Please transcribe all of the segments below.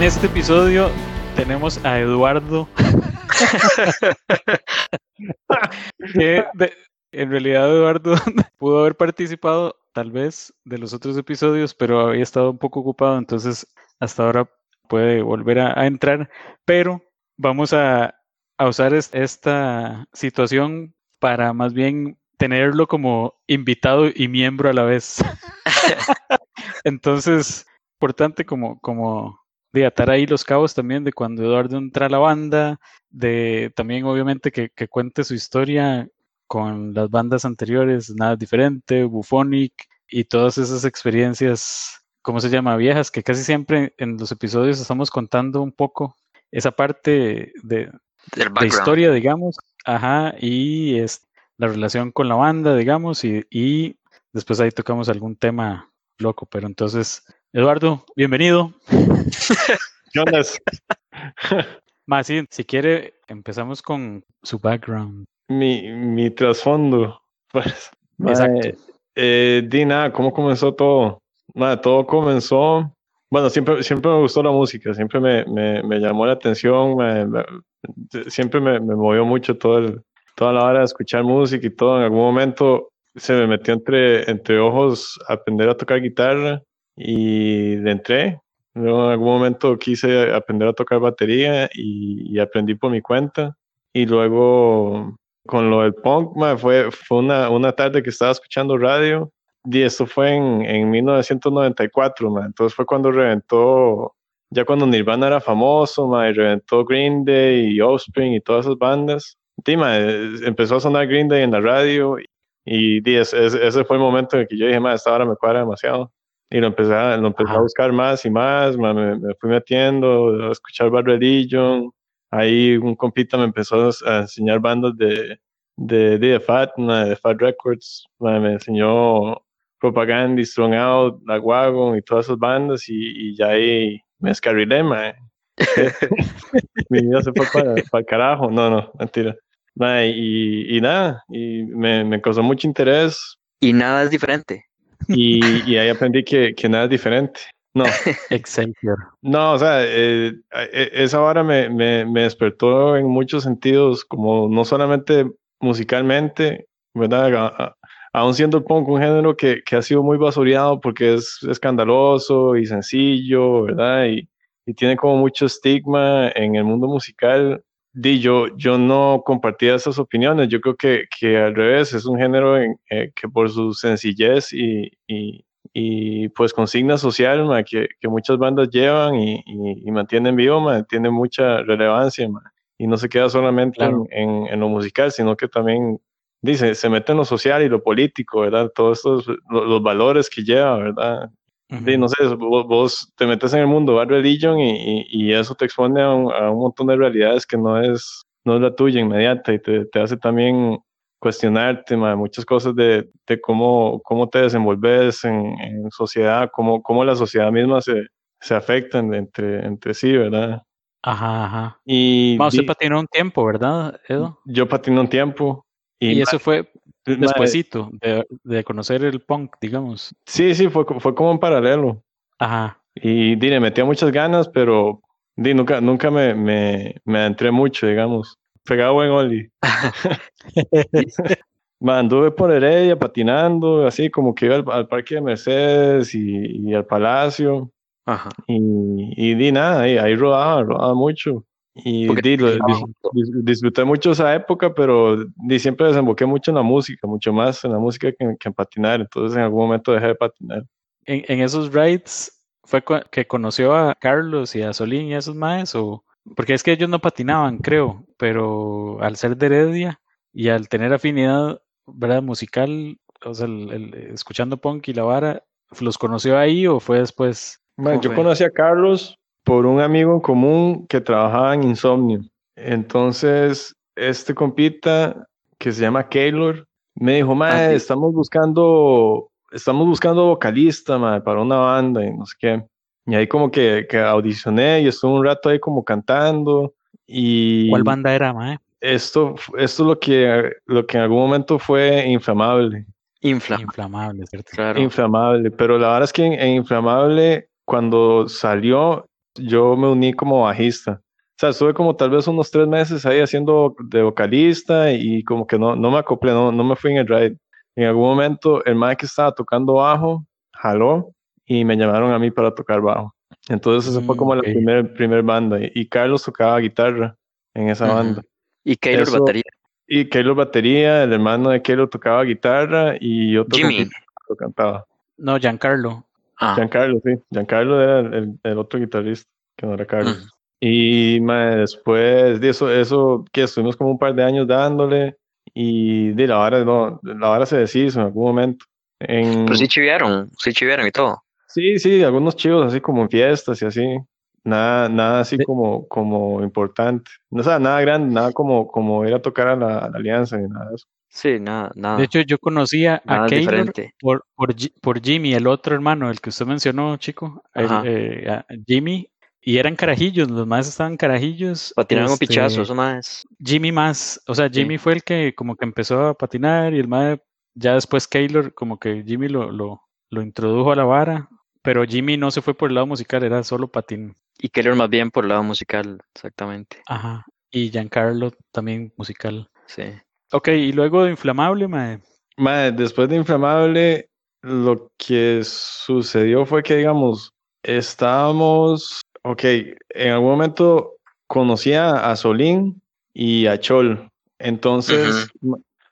En este episodio tenemos a Eduardo. que de- en realidad Eduardo pudo haber participado tal vez de los otros episodios, pero había estado un poco ocupado, entonces hasta ahora puede volver a, a entrar, pero vamos a, a usar es- esta situación para más bien tenerlo como invitado y miembro a la vez. Entonces, importante como, como de atar ahí los cabos también de cuando Eduardo entra a la banda, de también obviamente que, que cuente su historia con las bandas anteriores, Nada Diferente, Buphonic y todas esas experiencias, ¿cómo se llama? Viejas, que casi siempre en los episodios estamos contando un poco esa parte de, de historia, digamos, ajá, y es la relación con la banda, digamos, y, y después ahí tocamos algún tema loco, pero entonces, Eduardo, bienvenido. ¿Qué onda? Más, sí, si quiere, empezamos con su background. mi, mi trasfondo. Pues, Exacto. eh, di nada, ¿cómo comenzó todo? Mae, todo comenzó. Bueno, siempre, siempre me gustó la música, siempre me, me, me llamó la atención, me- siempre me, me movió mucho todo el, toda la hora de escuchar música y todo. En algún momento se me metió entre, entre ojos aprender a tocar guitarra y le entré. Luego en algún momento quise aprender a tocar batería y, y aprendí por mi cuenta. Y luego con lo del punk, mae, fue, fue una, una tarde que estaba escuchando radio y esto fue en, en 1994, mae. entonces fue cuando reventó, ya cuando Nirvana era famoso, mae, y reventó Green Day y Offspring y todas esas bandas. Sí, mae, empezó a sonar Green Day en la radio y, di, ese, ese- fue el momento en el que yo dije, esta hora me cuadra demasiado. Y lo empecé, a, lo empecé a buscar más y más, mae, me, me fui metiendo, a escuchar Bad Religion, ahí un compita me empezó a enseñar bandas de, de, de Fat, mae, de Fat Records, mae, me enseñó Propaganda, Strong Out, La Wagon y todas esas bandas y, y ya ahí me escarrilé. Mi vida se fue para, para el carajo, no, no, mentira. Y, y nada, y me, me causó mucho interés Y nada es diferente. Y, y ahí aprendí que, que nada es diferente. No, Excelsior. no, o sea, eh, eh, esa hora me, me, me despertó en muchos sentidos, como no solamente musicalmente, ¿verdad? A- aún siendo el punk un género que, que ha sido muy basureado porque es escandaloso y sencillo, ¿verdad? Y, y tiene como mucho estigma en el mundo musical. Di, yo, yo no compartía esas opiniones, yo creo que, que al revés, es un género en- eh, que por su sencillez y, y, y, pues consigna social ma, que, que muchas bandas llevan y, y- mantienen vivo, ma, tiene mucha relevancia ma, y no se queda solamente Claro. en, en- en lo musical, sino que también dice, se mete en lo social y lo político, ¿verdad? Todos estos, lo- los valores que lleva, ¿verdad? Sí, no sé, vos, vos te metes en el mundo Bad Religion y, y, y eso te expone a un, a un montón de realidades que no es, no es la tuya inmediata y te, te hace también cuestionarte muchas cosas de, de cómo, cómo te desenvolves en, en sociedad, cómo, cómo la sociedad misma se, se afecta en- entre, entre sí, ¿verdad? Ajá, ajá. Y Ma, usted di- patinó un tiempo, ¿verdad, Edo? yo patiné un tiempo y, Y eso fue ma, despuesito de, de conocer el punk, digamos. sí, sí, fue, fue como en paralelo. Ajá. Y di, le metía muchas ganas, pero di, nunca, nunca me, me, me adentré mucho, digamos. Pegaba buen Oli. Ma, Anduve por Heredia patinando, así como que iba al, al parque de Mercedes y, y al Palacio. Ajá. Y, y di nada, ahí, ahí rodaba, rodaba mucho. Y di, lo- dis- dis- disfruté mucho esa época, pero di, siempre desemboqué mucho en la música, mucho más en la música que, que en patinar. Entonces en algún momento dejé de patinar. En, en esos rides fue que conoció a Carlos y a Solín y a esos maes, o porque es que ellos no patinaban, creo, pero al ser de Heredia y al tener afinidad, ¿verdad? Musical, o sea, el- el- escuchando punk y la vara, ¿los conoció ahí o fue después? Ma, ¿Cómo yo conocí a Carlos por un amigo común que trabajaba en Insomnio. Entonces, este compita que se llama Keylor me dijo, ma, Ah, sí. estamos buscando, estamos buscando vocalista, ma, para una banda y no sé qué. Y ahí como que, que audicioné y estuve un rato ahí como cantando y ¿Cuál banda era, mae? esto, esto es lo que, lo que en algún momento fue inflamable. Infla. Inflamable, ¿cierto? Claro. Inflamable, pero la verdad es que en, en Inflamable, cuando salió, yo me uní como bajista. O sea, estuve como tal vez unos tres meses ahí haciendo de vocalista y como que no, no me acoplé, no, no me fui en el ride. En algún momento el Mike estaba tocando bajo, jaló y me llamaron a mí para tocar bajo. Entonces eso fue como la Mm, ok. primer, primer banda y, y Carlos tocaba guitarra en esa banda. Y Keylor Eso- batería. Y Keylor batería, el hermano de Keylor tocaba guitarra y otro Jimmy. lo cantaba. No, Giancarlo. Ah, Giancarlo, sí. Giancarlo era el, el- el otro guitarrista, que no era Carlos. ujú. Y mae, después de eso, eso que estuvimos como un par de años dándole y de la vara, no, la vara se deshizo en algún momento. En, Pero sí chiviaron, sí chiviaron y todo. sí, sí, algunos chivos así como en fiestas y así. Nada, nada así De- como, como importante. No, o sea, nada grande, nada como, como ir a tocar a la, a la alianza ni nada de eso. Sí, nada, nada. De hecho, yo conocía a Keylor por, por, Ji- por Jimmy, el otro hermano, el que usted mencionó, chico. el, eh, a Jimmy. Y eran carajillos, los más estaban carajillos. Patinaron un este, pichazo, eso más. Jimmy más, o sea, Sí. Jimmy fue el que como que empezó a patinar y el mae, ya después Keylor, como que Jimmy lo, lo, lo introdujo a la vara, pero Jimmy no se fue por el lado musical, era solo patín. Y Keylor más bien por el lado musical, exactamente. Ajá. Y Giancarlo también musical. Sí. Ok, y luego de Inflamable, mae. Mae, después de Inflamable, lo que sucedió fue que, digamos, estábamos, ok, en algún momento conocía a Solín y a Chol. Entonces,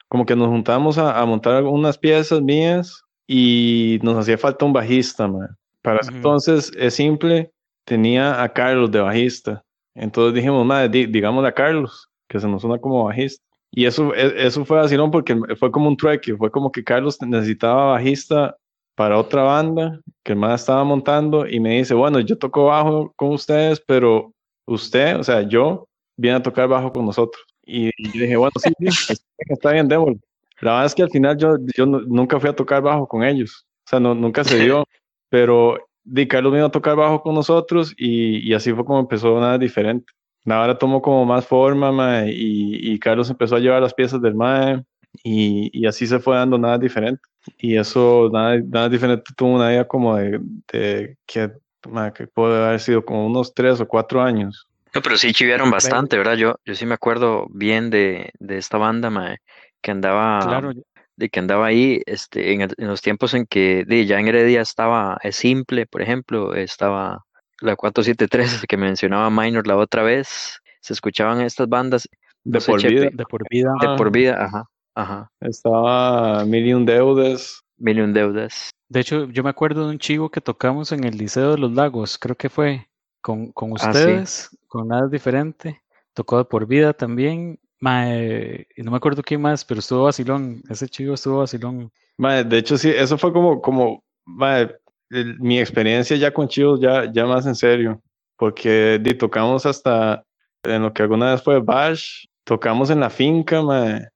como que nos juntamos a, a montar algunas piezas mías y nos hacía falta un bajista, mae. Para entonces, es simple, tenía a Carlos de bajista. Entonces dijimos, madre, di- digámosle a Carlos, que se nos suena como bajista. Y eso, e- eso fue vacilón porque fue como un trueque, fue como que Carlos necesitaba bajista para otra banda que el más estaba montando y me dice, bueno, yo toco bajo con ustedes, pero usted, o sea, yo, viene a tocar bajo con nosotros. Y yo dije, bueno, sí, sí, está bien, démosle. La verdad es que al final yo, yo nu- nunca fui a tocar bajo con ellos, o sea, no, nunca se dio, pero Di Carlos vino a tocar bajo con nosotros y, y así fue como empezó nada diferente. Ahora tomó como más forma mae, y, y Carlos empezó a llevar las piezas del MAE y, y así se fue dando nada diferente. Y eso, nada, nada diferente, tuvo una idea como de, de que, mae, que puede haber sido como unos tres o cuatro años. No, pero sí chiviaron bastante, ¿verdad? Yo, yo sí me acuerdo bien de, de esta banda, mae, que andaba, Claro, de que andaba ahí, este, en, el- en los tiempos en que di, ya en Heredia estaba Es Simple, por ejemplo, estaba la 473 que mencionaba Minor la otra vez, se escuchaban estas bandas De No por Chepe. vida. de por vida. de por vida, ajá, ajá, Estaba Million Deudas. Million Deudas. De hecho, yo me acuerdo de un chivo que tocamos en el Liceo de los Lagos, creo que fue con, con Ah, sí. ustedes, con nada diferente. Tocó de por vida también. Mae, no me acuerdo quién más, pero estuvo vacilón. Ese chivo estuvo vacilón. Mae, de hecho, sí, eso fue como, como mae, el- mi experiencia ya con Chivos, ya, ya más en serio, porque di, tocamos hasta en lo que alguna vez fue Bash, tocamos en la finca, mae,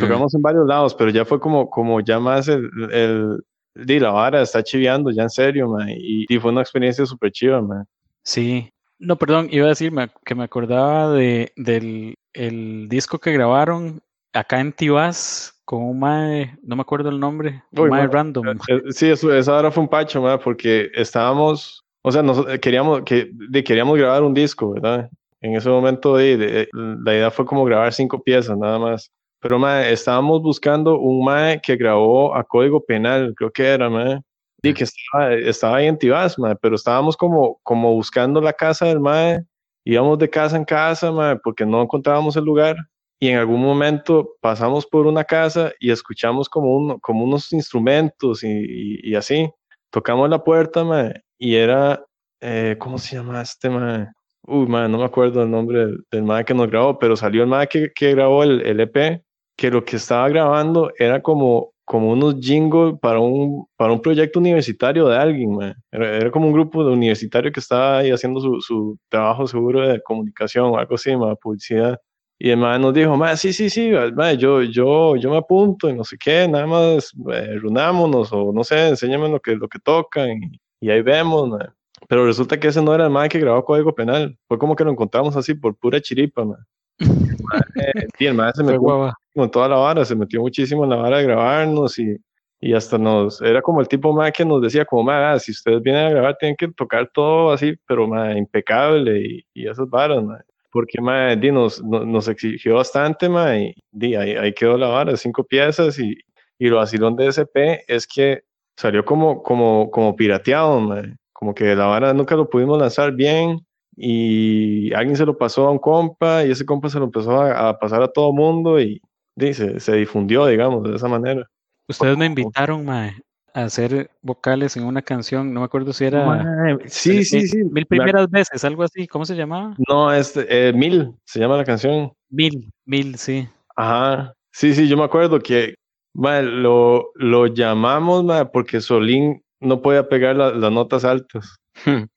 tocamos en varios lados, pero ya fue como, como ya más el, el di, la vara está chiviando ya en serio, mae, y, y fue una experiencia súper chiva, mae. Sí. No, perdón, iba a decir que me acordaba de, del el disco que grabaron acá en Tibás con un mae, no me acuerdo el nombre, un Uy, mae mae, random. Eh, Sí, eso, esa hora fue un pacho, mae, porque estábamos, o sea, nos, eh, queríamos, que, de- queríamos grabar un disco, ¿verdad? En ese momento de, de- la idea fue como grabar cinco piezas nada más. Pero mae, estábamos buscando un mae que grabó a Código Penal, creo que era, mae. Y que estaba, estaba ahí en Tibás, mae, pero estábamos como, como buscando la casa del mae, íbamos de casa en casa, mae, porque no encontrábamos el lugar y en algún momento pasamos por una casa y escuchamos como, uno, como unos instrumentos y, y- y así. Tocamos la puerta, mae, y era, eh, ¿cómo se llama este mae? Uy, mae, no me acuerdo el nombre del, del mae que nos grabó, pero salió el mae que, que grabó el, el EP, que lo que estaba grabando era como, como unos jingles para un, para un proyecto universitario de alguien, mae. Era, era como un grupo de universitario que estaba ahí haciendo su, su trabajo seguro de comunicación o algo así, mae, publicidad. Y el mae nos dijo, mae, sí, sí, sí, mae, yo, yo, yo me apunto y no sé qué, nada más eh, runámonos o no sé, enséñame lo que, lo que tocan y, y ahí vemos, mae. Pero resulta que ese no era el mae que grabó Código Penal, fue como que lo encontramos así por pura chiripa, mae, sí, el mae se metió guava. con toda la vara, se metió muchísimo en la vara de grabarnos y, y hasta nos, era como el tipo más que nos decía como, más si ustedes vienen a grabar tienen que tocar todo así, pero más impecable y, y esas varas, porque ma, di, nos, nos, exigió bastante ma, y di, ahí, ahí, quedó la vara, cinco piezas y, y lo vacilón de SP es que salió como, como, como pirateado, ma, como que la vara nunca lo pudimos lanzar bien y alguien se lo pasó a un compa y ese compa se lo empezó a, a pasar a todo mundo y dice, se difundió, digamos, de esa manera. Ustedes me invitaron, mae, hacer vocales en una canción, no me acuerdo si era... sí, sí, sí. Mil primeras veces, algo así, ¿cómo se llamaba? No, este, eh, Mil, se llama la canción. Mil, Mil, sí. Ajá, sí, sí, yo me acuerdo que mae, lo, lo llamamos mae, porque Solín no podía pegar las notas altas.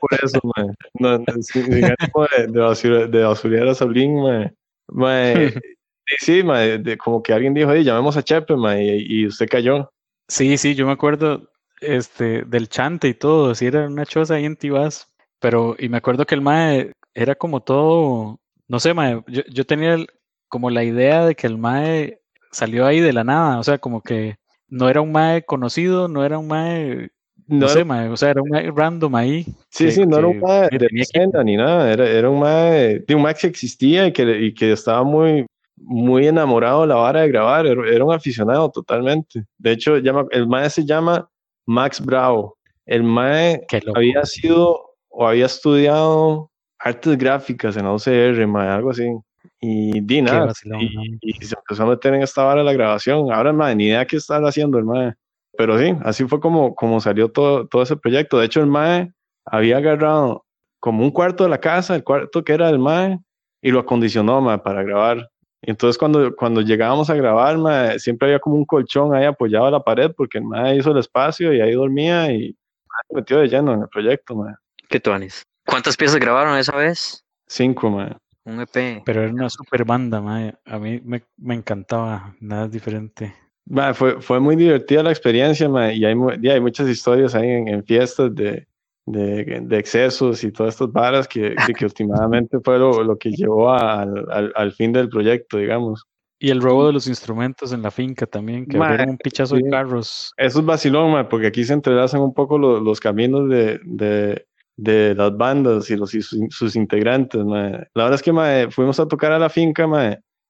por eso, mae. No, sí, de, de, de a Solín, mae. mae Sí, sí, como que alguien dijo, llamemos a Chepe, y, usted cayó. Sí, sí, yo me acuerdo este, del chante y todo, si era una choza ahí en Tibás, pero, y me acuerdo que el mae era como todo, no sé, mae, yo, yo tenía como la idea de que el mae salió ahí de la nada, o sea, como que no era un mae conocido, no era un mae no, sé, mae, o sea, era un mae random ahí. Sí, sí, no era un mae de tienda ni nada, era, era un mae, de un mae que existía y que, y que estaba muy, muy enamorado de la vara de grabar, era, un aficionado totalmente. De hecho, llama, el mae se llama Max Bravo. El mae había sido o había estudiado artes gráficas en la OCR, mae, algo así. Y di nada, y, se empezó a meter en esta vara de la grabación. Ahora, mae, ni idea qué estaba haciendo el mae. Pero sí, así fue como, como salió todo, todo ese proyecto. De hecho, el mae había agarrado como un cuarto de la casa, el cuarto que era del mae, y lo acondicionó mae, para grabar. Entonces cuando, cuando llegábamos a grabar, siempre había como un colchón ahí apoyado a la pared porque el mae hizo el espacio y ahí dormía y me metió de lleno en el proyecto. Mae. ¿Qué tuanis? ¿Cuántas piezas grabaron esa vez? Cinco, mae. Un EP. Pero era una super banda, mae. A mí me, me encantaba, nada diferente. fue, fue muy divertida la experiencia, mae, y hay, hay muchas historias ahí en fiestas de, de, de, excesos y todas estas varas que, que últimamente fue lo, lo que llevó al, al, al, fin del proyecto, digamos. Y el robo de los instrumentos en la finca también, que ma, un pichazo de carros. Eso es vacilón, porque aquí se entrelazan un poco los, los caminos de, de, de, las bandas y los, sus, integrantes. La verdad es que fuimos a tocar a la finca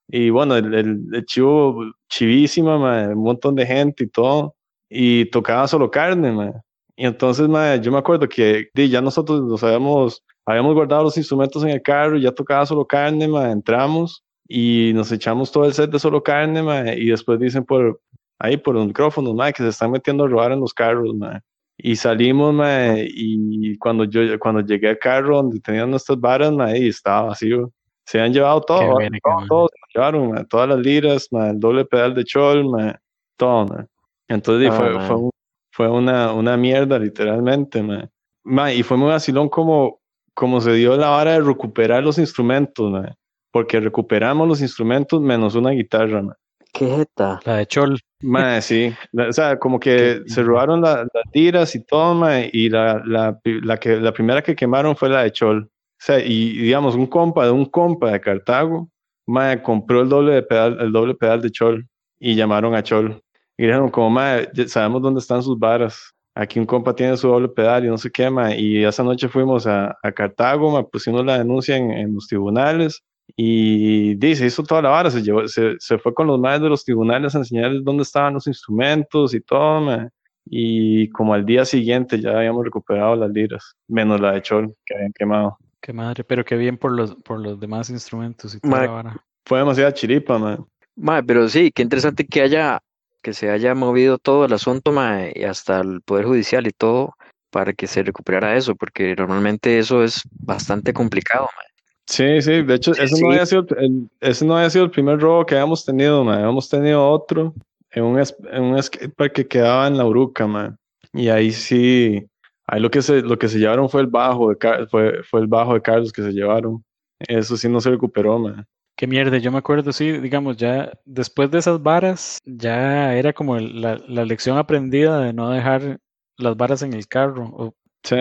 y bueno, el, el, el chivo chivísima, un montón de gente y todo, y tocaba solo carne. Man. Y entonces, yo me acuerdo que ya nosotros nos habíamos, habíamos guardado los instrumentos en el carro, ya tocaba solo carne, entramos y nos echamos todo el set de solo carne, y después dicen por ahí por los micrófonos, que se están metiendo a robar en los carros, Y salimos, y cuando yo cuando llegué al carro donde tenían nuestras varas, y estaba vacío. Se han llevado todo, todo, se llevaron, todas las liras, el doble pedal de chol, todo, Entonces fue, ah, fue, un, fue una, una mierda, literalmente, y fue muy vacilón como, como se dio la hora de recuperar los instrumentos, porque recuperamos los instrumentos menos una guitarra. Man. ¿Qué jeta? La de Chol. sí. o sea, como que se robaron las tiras y todo, y la, la, la, que, la primera que quemaron fue la de Chol. O sea, y digamos, un compa de un compa de Cartago, ma, compró el doble, de pedal, el doble pedal de Chol y llamaron a Chol. Y dijeron, como, madre, sabemos dónde están sus varas. Aquí un compa tiene su doble pedal y no sé qué, ma. Y esa noche fuimos a, a Cartago, ma, pusimos la denuncia en, en los tribunales. Y dice, hizo toda la vara, se, llevó, se, se fue con los madres de los tribunales a enseñarles dónde estaban los instrumentos y todo, ma. Y como al día siguiente ya habíamos recuperado las liras, menos la de Chol que habían quemado. Qué madre, pero qué bien por los, por los demás instrumentos y toda la vara. Fue demasiada chiripa, man. Ma, pero sí, qué interesante que haya que se haya movido todo el asunto y hasta el Poder Judicial y todo para que se recuperara eso, porque normalmente eso es bastante complicado. Sí, sí, de hecho, eso, No había sido el, ese no había sido el primer robo que habíamos tenido, ma. habíamos tenido otro en un, en un skatepark que quedaba en la Uruca, y ahí sí, ahí lo que se, lo que se llevaron fue el bajo de, fue, fue el bajo de Carlos que se llevaron, eso sí no se recuperó, man. Qué mierda, yo me acuerdo, sí, digamos, ya después de esas varas, ya era como la, la, lección aprendida de no dejar las varas en el carro. sí.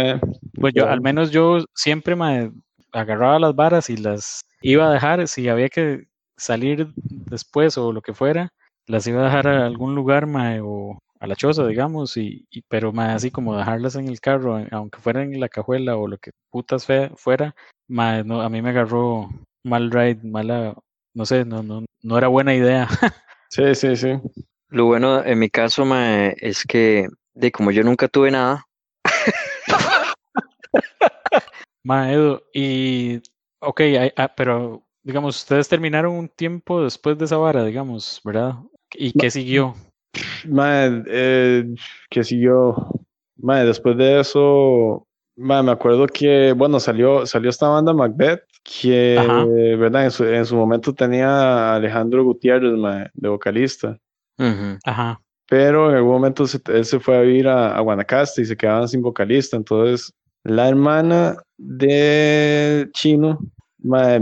Pues yo, al menos yo siempre me agarraba las varas y las iba a dejar, si había que salir después o lo que fuera, las iba a dejar a algún lugar, mae, o a la choza, digamos, y, y pero mae, así como dejarlas en el carro, aunque fuera en la cajuela o lo que putas fuera, mae, no, a mí me agarró mal ride, mala, no sé, no, no, no era buena idea. sí, sí, sí. Lo bueno en mi caso, mae, es que de como yo nunca tuve nada. mae, Edu, y ok, ah, pero digamos, ustedes terminaron un tiempo después de esa vara, digamos, ¿verdad? ¿Y qué siguió? Mae, eh, ¿qué siguió? Mae, después de eso, mae, me acuerdo que, bueno, salió, salió esta banda Macbeth, que, ¿verdad? En su, en su, momento tenía a Alejandro Gutiérrez, mae, de vocalista. Ajá. Pero en algún momento él se fue a vivir a, a Guanacaste y se quedaban sin vocalista. Entonces, la hermana de Chino me,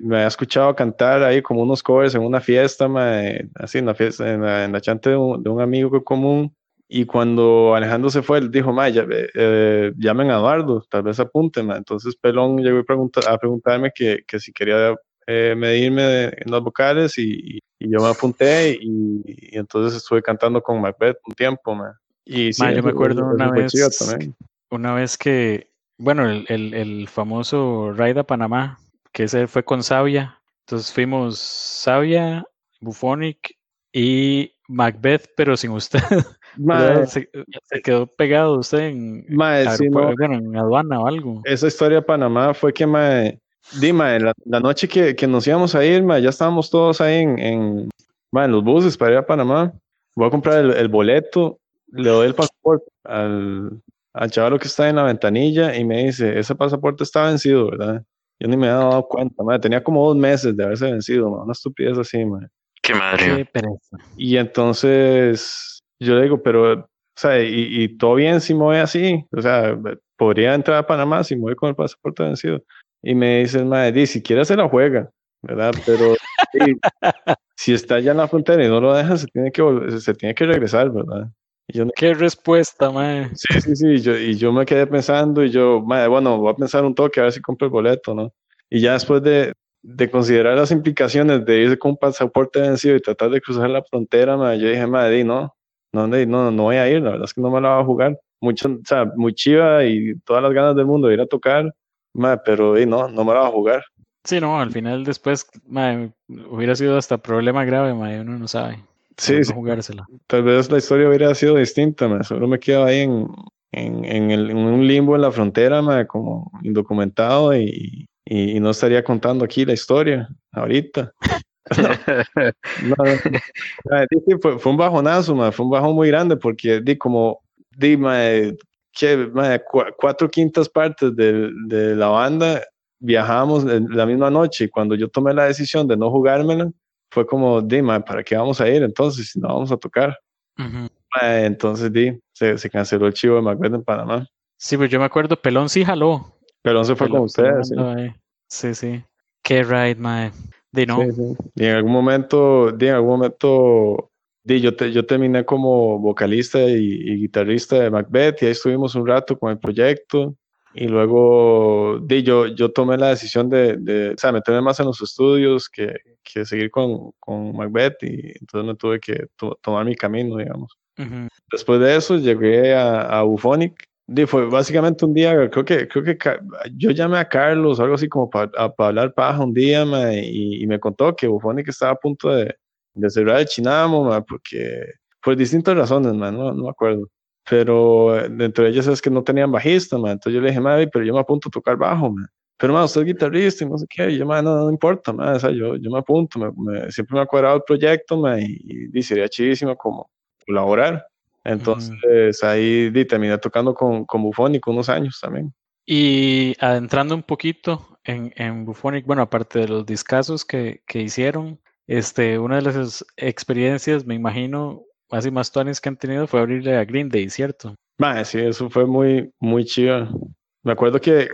me, ha escuchado cantar ahí como unos covers en una fiesta, así en la fiesta, en la, en chante de un, amigo común. Y cuando Alejandro se fue, él dijo, ma, ya, eh, llamen a Eduardo, tal vez apunte, Entonces Pelón llegó a, a preguntarme que, que, si quería eh, medirme en los vocales y, y, yo me apunté y, entonces estuve cantando con Macbeth un tiempo, Y sí, yo me acuerdo una vez, una vez que bueno, el, el, el famoso Raid a Panamá, que ese fue con Sabia. Entonces fuimos Sabia, Bufonic y Macbeth, pero sin usted. se, quedó pegado usted en, en aduana o algo. Esa historia de Panamá fue que me, Dime, la, la, noche que, que, nos íbamos a ir, ya estábamos todos ahí en, en, en, los buses para ir a Panamá. Voy a comprar el, el boleto, le doy el pasaporte al, al chaval que está en la ventanilla y me dice, ese pasaporte está vencido, ¿verdad? Yo ni me había dado cuenta, madre. tenía como dos meses de haberse vencido, una estupidez así, madre. Qué madre. Y entonces yo le digo, pero, o sea, y, todo bien si me voy así, o sea, podría entrar a Panamá si me voy con el pasaporte vencido. Y me dice, madre, si quiere se la juega, ¿verdad? Pero si está ya en la frontera y no lo deja, se tiene que, se tiene que regresar, ¿verdad? Qué respuesta, mae. Sí, sí, sí. Yo, y yo me quedé pensando y yo, mae, bueno, voy a pensar un toque a ver si compro el boleto, ¿no? Y ya después de, de considerar las implicaciones de irse con un pasaporte vencido y tratar de cruzar la frontera, mae, yo dije, mae, no, no, no, no voy a ir, la verdad es que no me la voy a jugar. Mucho, o sea, muy chiva y todas las ganas del mundo de ir a tocar, mae, pero no, no me la voy a jugar. Sí, no, al final después, mae, hubiera sido hasta problema grave, mae, uno no sabe. Sí, sí. Tal vez la historia hubiera sido distinta, solo me quedo ahí en, en, en, el, en, un limbo en la frontera, como indocumentado y, y, no estaría contando aquí la historia ahorita. fue, fue, un bajonazo, fue un bajón muy grande porque di como di, que, cuatro quintas partes de, de la banda viajamos la misma noche y cuando yo tomé la decisión de no jugármela, fue como, dime, ¿para qué vamos a ir entonces si no vamos a tocar? entonces, di, se, se, canceló el chivo de Macbeth en Panamá. Sí, pues yo me acuerdo, Pelón sí jaló. Pelón se fue con ustedes. Sí. sí, Qué ride, mae. Di no. Y en algún momento, di, en algún momento, di, yo, te, yo terminé como vocalista y, y, guitarrista de Macbeth y ahí estuvimos un rato con el proyecto. Y luego di, yo, yo tomé la decisión de, de o sea, meterme más en los estudios que, que seguir con, con, Macbeth y entonces me tuve que tomar mi camino, digamos. Después de eso llegué a, a Bufonic. Di, fue básicamente un día, creo que, creo que yo llamé a Carlos, algo así como para hablar paja un día, y, y, me contó que Bufonic estaba a punto de, de cerrar el Chinamo, porque por distintas razones, man, no, no me acuerdo pero dentro de ellas es que no tenían bajista, man. entonces yo le dije, madre, pero yo me apunto a tocar bajo, man. pero man, usted es guitarrista y no sé qué, y yo, man, no, no importa, man. O sea, yo, yo me apunto, me, siempre me ha cuadrado el proyecto, man, y, y, sería chidísimo como colaborar. Entonces ahí di, terminé tocando con, con Bufonic unos años también. Y adentrando un poquito en, en Bufonic, bueno, aparte de los discazos que, que hicieron, este, una de las experiencias, me imagino, así más tuanes que han tenido fue abrirle a Green Day, ¿cierto? sí, eso fue muy, muy chido. Me acuerdo que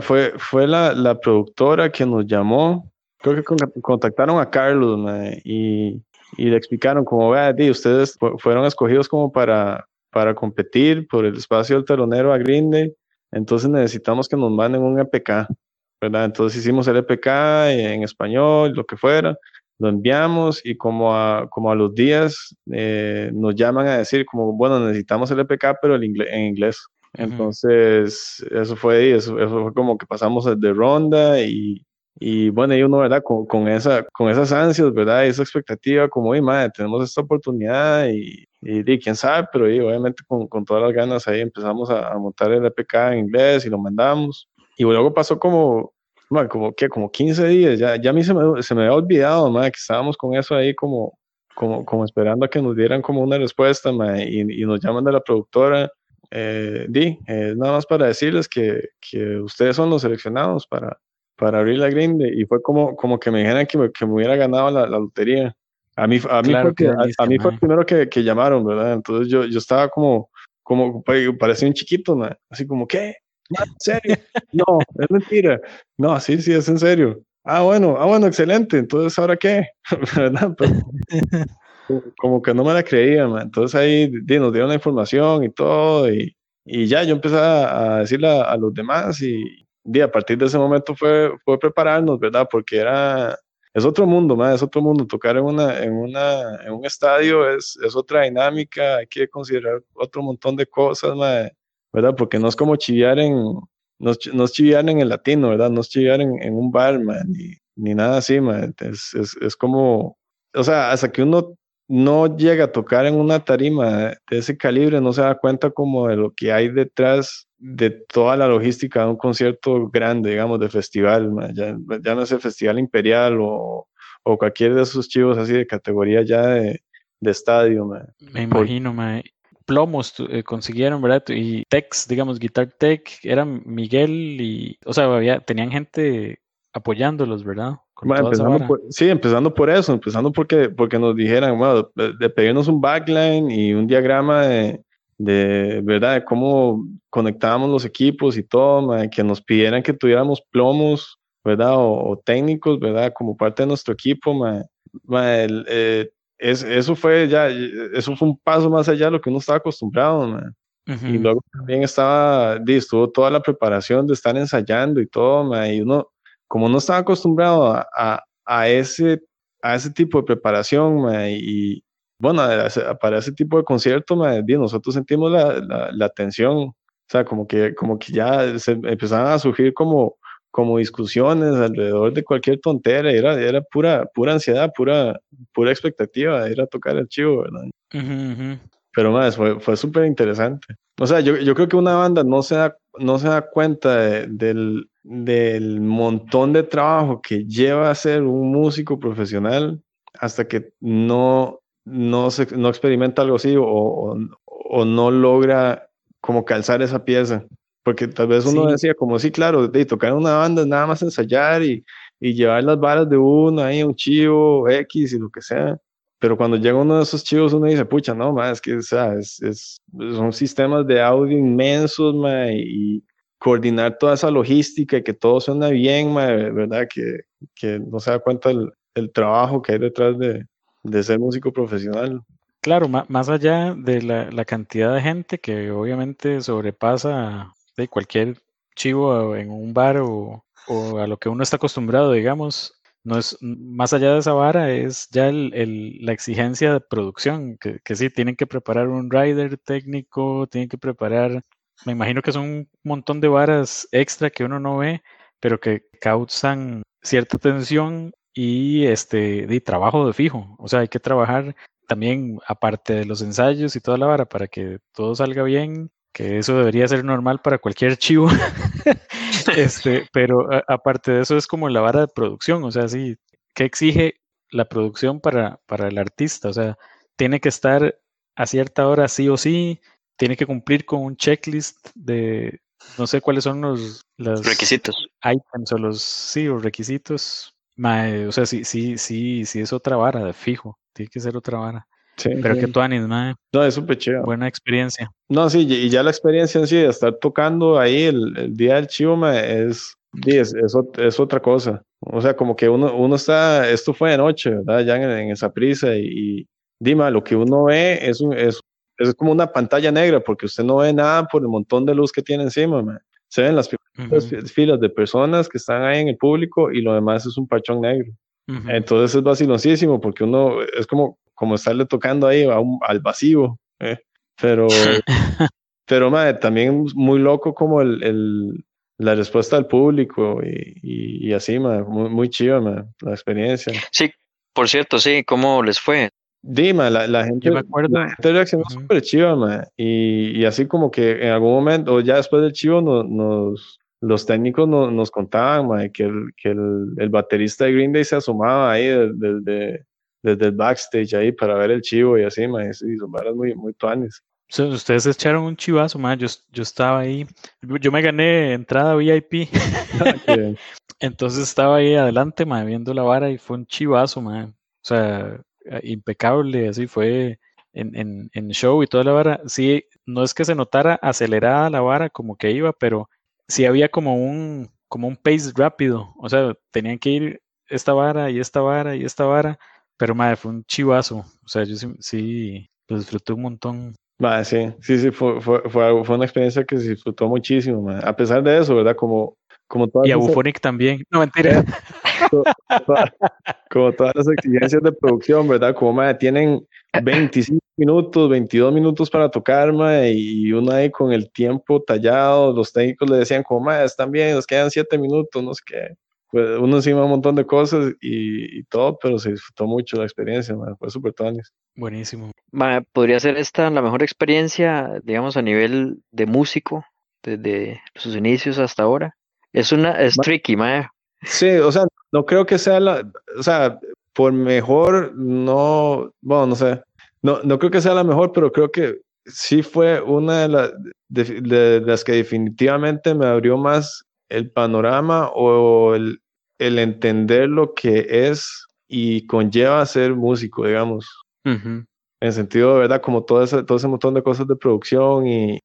fue, fue la, la, productora que nos llamó, creo que contactaron a Carlos y, y, le explicaron como, vea, ustedes fueron escogidos como para, para competir por el espacio del telonero a Green Day, entonces necesitamos que nos manden un EPK, ¿verdad? Entonces hicimos el EPK en español, lo que fuera, lo enviamos y como a, como a los días eh, nos llaman a decir como, bueno, necesitamos el EPK, pero el en inglés. Entonces, eso fue, eso, eso fue como que pasamos de ronda y, y bueno, y uno, ¿verdad? Con, con, esa, con esas ansias, ¿verdad? esa expectativa, como, y madre, tenemos esta oportunidad y, y, quién sabe, pero y, obviamente con, con, todas las ganas ahí empezamos a, a, montar el EPK en inglés y lo mandamos. Y luego pasó como, como, ¿qué? como 15 días, ya, ya a mí se me, se me había olvidado, madre, que estábamos con eso ahí como, como, como esperando a que nos dieran como una respuesta, madre, y, y nos llaman de la productora eh, di, eh, nada más para decirles que, que, ustedes son los seleccionados para, para abrir la grinde y fue como, como que me dijeran que me, que me hubiera ganado la, la, lotería. A mí, a mí, fue, a, mí fue el primero que, que, llamaron, ¿verdad? Entonces yo, yo estaba como, como parecía un chiquito, ¿no? así como, ¿qué? ¿En serio? No, es mentira. No, sí, sí, es en serio. Ah, bueno, ah, bueno, excelente. Entonces, ¿ahora qué? ¿Verdad? Pero, como que no me la creía, entonces ahí nos dieron la información y todo, y, y ya yo empecé a, decirle a, los demás, y, a partir de ese momento fue, fue prepararnos, ¿verdad? Porque era, es otro mundo, man, es otro mundo, tocar en, una, en, una, en un estadio es, es otra dinámica, hay que considerar otro montón de cosas, ¿verdad? Porque no es como chiviar en, no, no es chiviar en el latino, ¿verdad? No es chiviar en, en un bar, ni, ni nada así, man. Es, es, es como, o sea, hasta que uno no llega a tocar en una tarima de ese calibre, no se da cuenta como de lo que hay detrás de toda la logística de un concierto grande, digamos, de festival, ya, no es el Festival Imperial o, o, cualquier de esos chivos así de categoría ya de, de estadio. Me imagino, plomos eh, consiguieron, ¿verdad? Y Tex, digamos, Guitar Tech, eran Miguel y, o sea, había, tenían gente apoyándolos, ¿verdad? sí, empezando por eso, empezando porque, porque nos dijeran, bueno, de, pedirnos un backline y un diagrama de, de verdad, de cómo conectábamos los equipos y todo, que nos pidieran que tuviéramos plomos, ¿verdad? O, técnicos, ¿verdad? Como parte de nuestro equipo, eh, es, eso fue ya, eso fue un paso más allá de lo que uno estaba acostumbrado, Y luego también estaba, estuvo toda la preparación de estar ensayando y todo, y uno, como no estaba acostumbrado a, a, ese, a ese tipo de preparación y bueno, para ese tipo de concierto nosotros sentimos la, la, tensión, o sea, como que, como que ya se empezaban a surgir como, como discusiones alrededor de cualquier tontera, era, era pura, pura ansiedad, pura, pura expectativa de ir a tocar el chivo, ¿verdad? Pero más, fue, fue súper interesante. O sea, yo, yo creo que una banda no se da, no se da cuenta del, del montón de trabajo que lleva a ser un músico profesional hasta que no, no, se, no experimenta algo así o, o, no logra como calzar esa pieza. Porque tal vez uno decía como, sí, claro, de tocar una banda es nada más ensayar y, y llevar las balas de uno ahí, un chivo X y lo que sea. Pero cuando llega uno de esos chivos, uno dice, pucha, no, más es que o sea, es, es, son sistemas de audio inmensos, ma, y, coordinar toda esa logística y que todo suena bien, ¿verdad? Que, que no se da cuenta el, el trabajo que hay detrás de, de, ser músico profesional. Claro, más allá de la, la, cantidad de gente que obviamente sobrepasa de cualquier chivo en un bar o, o, a lo que uno está acostumbrado, digamos, no es más allá de esa vara, es ya el, el, la exigencia de producción, que, que sí, tienen que preparar un rider técnico, tienen que preparar me imagino que son un montón de varas extra que uno no ve, pero que causan cierta tensión y este de trabajo de fijo. O sea, hay que trabajar también aparte de los ensayos y toda la vara para que todo salga bien, que eso debería ser normal para cualquier chivo. este, pero aparte de eso es como la vara de producción, o sea, sí, ¿qué exige la producción para, para el artista? O sea, tiene que estar a cierta hora sí o sí, tiene que cumplir con un checklist de no sé cuáles son los, requisitos. Items o los sí, los requisitos. O sea, sí, sí, sí, sí es otra vara de fijo. Tiene que ser otra vara. Sí, Pero que tú mae. No, es súper chido. Buena experiencia. No, sí, y ya la experiencia en sí de estar tocando ahí el, día del chivo, mae, es, es, es, otra cosa. O sea, como que uno, uno está, esto fue de noche, ¿verdad? Ya en, esa prisa y, y Dima, lo que uno ve es un, es es como una pantalla negra porque usted no ve nada por el montón de luz que tiene encima. Se ven las filas de personas que están ahí en el público y lo demás es un pachón negro. Ujú. Entonces es vaciloncísimo porque uno es como, como estarle tocando ahí a un- al vacío. ¿eh? Pero, pero mae, también muy loco como el, el- la respuesta del público y, y, y así, mae, muy, muy chiva la experiencia. Sí, por cierto, sí, ¿cómo les fue? Dima, la, la gente, Yo me acuerdo. la gente reaccionó Ujú. súper chiva, mae, y, y así como que en algún momento, o ya después del chivo, no- nos, los técnicos no- nos contaban mae, que, el, que el, el baterista de Green Day se asomaba ahí desde, desde, desde el backstage ahí para ver el chivo y así, mae, sí, son varas muy, muy tuanes. Ustedes echaron un chivazo, ma. Yo, yo estaba ahí. Yo me gané entrada VIP. Que- Entonces estaba ahí adelante, ma, viendo la vara y fue un chivazo, ma. O sea, impecable, así fue en, en, en show y toda la vara. Sí, no es que se notara acelerada la vara como que iba, pero sí había como un, como un pace rápido. O sea, tenían que ir esta vara y esta vara y esta vara. Pero, ma, fue un chivazo. O sea, yo sí, sí lo disfruté un montón. mae, sí, sí, sí, fue, fue, fue, una experiencia que se disfrutó muchísimo, mae. A pesar de eso, ¿verdad? Como, como todas Y a esas- Bufonic también. No, mentira. toda- como todas las exigencias de producción, ¿verdad? Como mae, tienen 25 minutos, 22 minutos para tocar, mae, y uno ahí con el tiempo tallado, los técnicos le decían como, mae, están bien, nos quedan 7 minutos, no sé qué. Pues uno encima un montón de cosas y, y todo, pero se disfrutó mucho la experiencia, mae, fue súper tuanis. Buenísimo. Ma, ¿podría ser esta la mejor experiencia, digamos, a nivel de músico desde sus inicios hasta ahora? Es una, es Ma- tricky, ma. Sí, o sea, no creo que sea la, o sea, por mejor, no, bueno, no sé, no, no creo que sea la mejor, pero creo que sí fue una de, la- de- de las que definitivamente me abrió más el panorama o el, el entender lo que es y conlleva ser músico, digamos, Ujú. en el sentido de verdad, como todo ese, todo ese montón de cosas de producción y,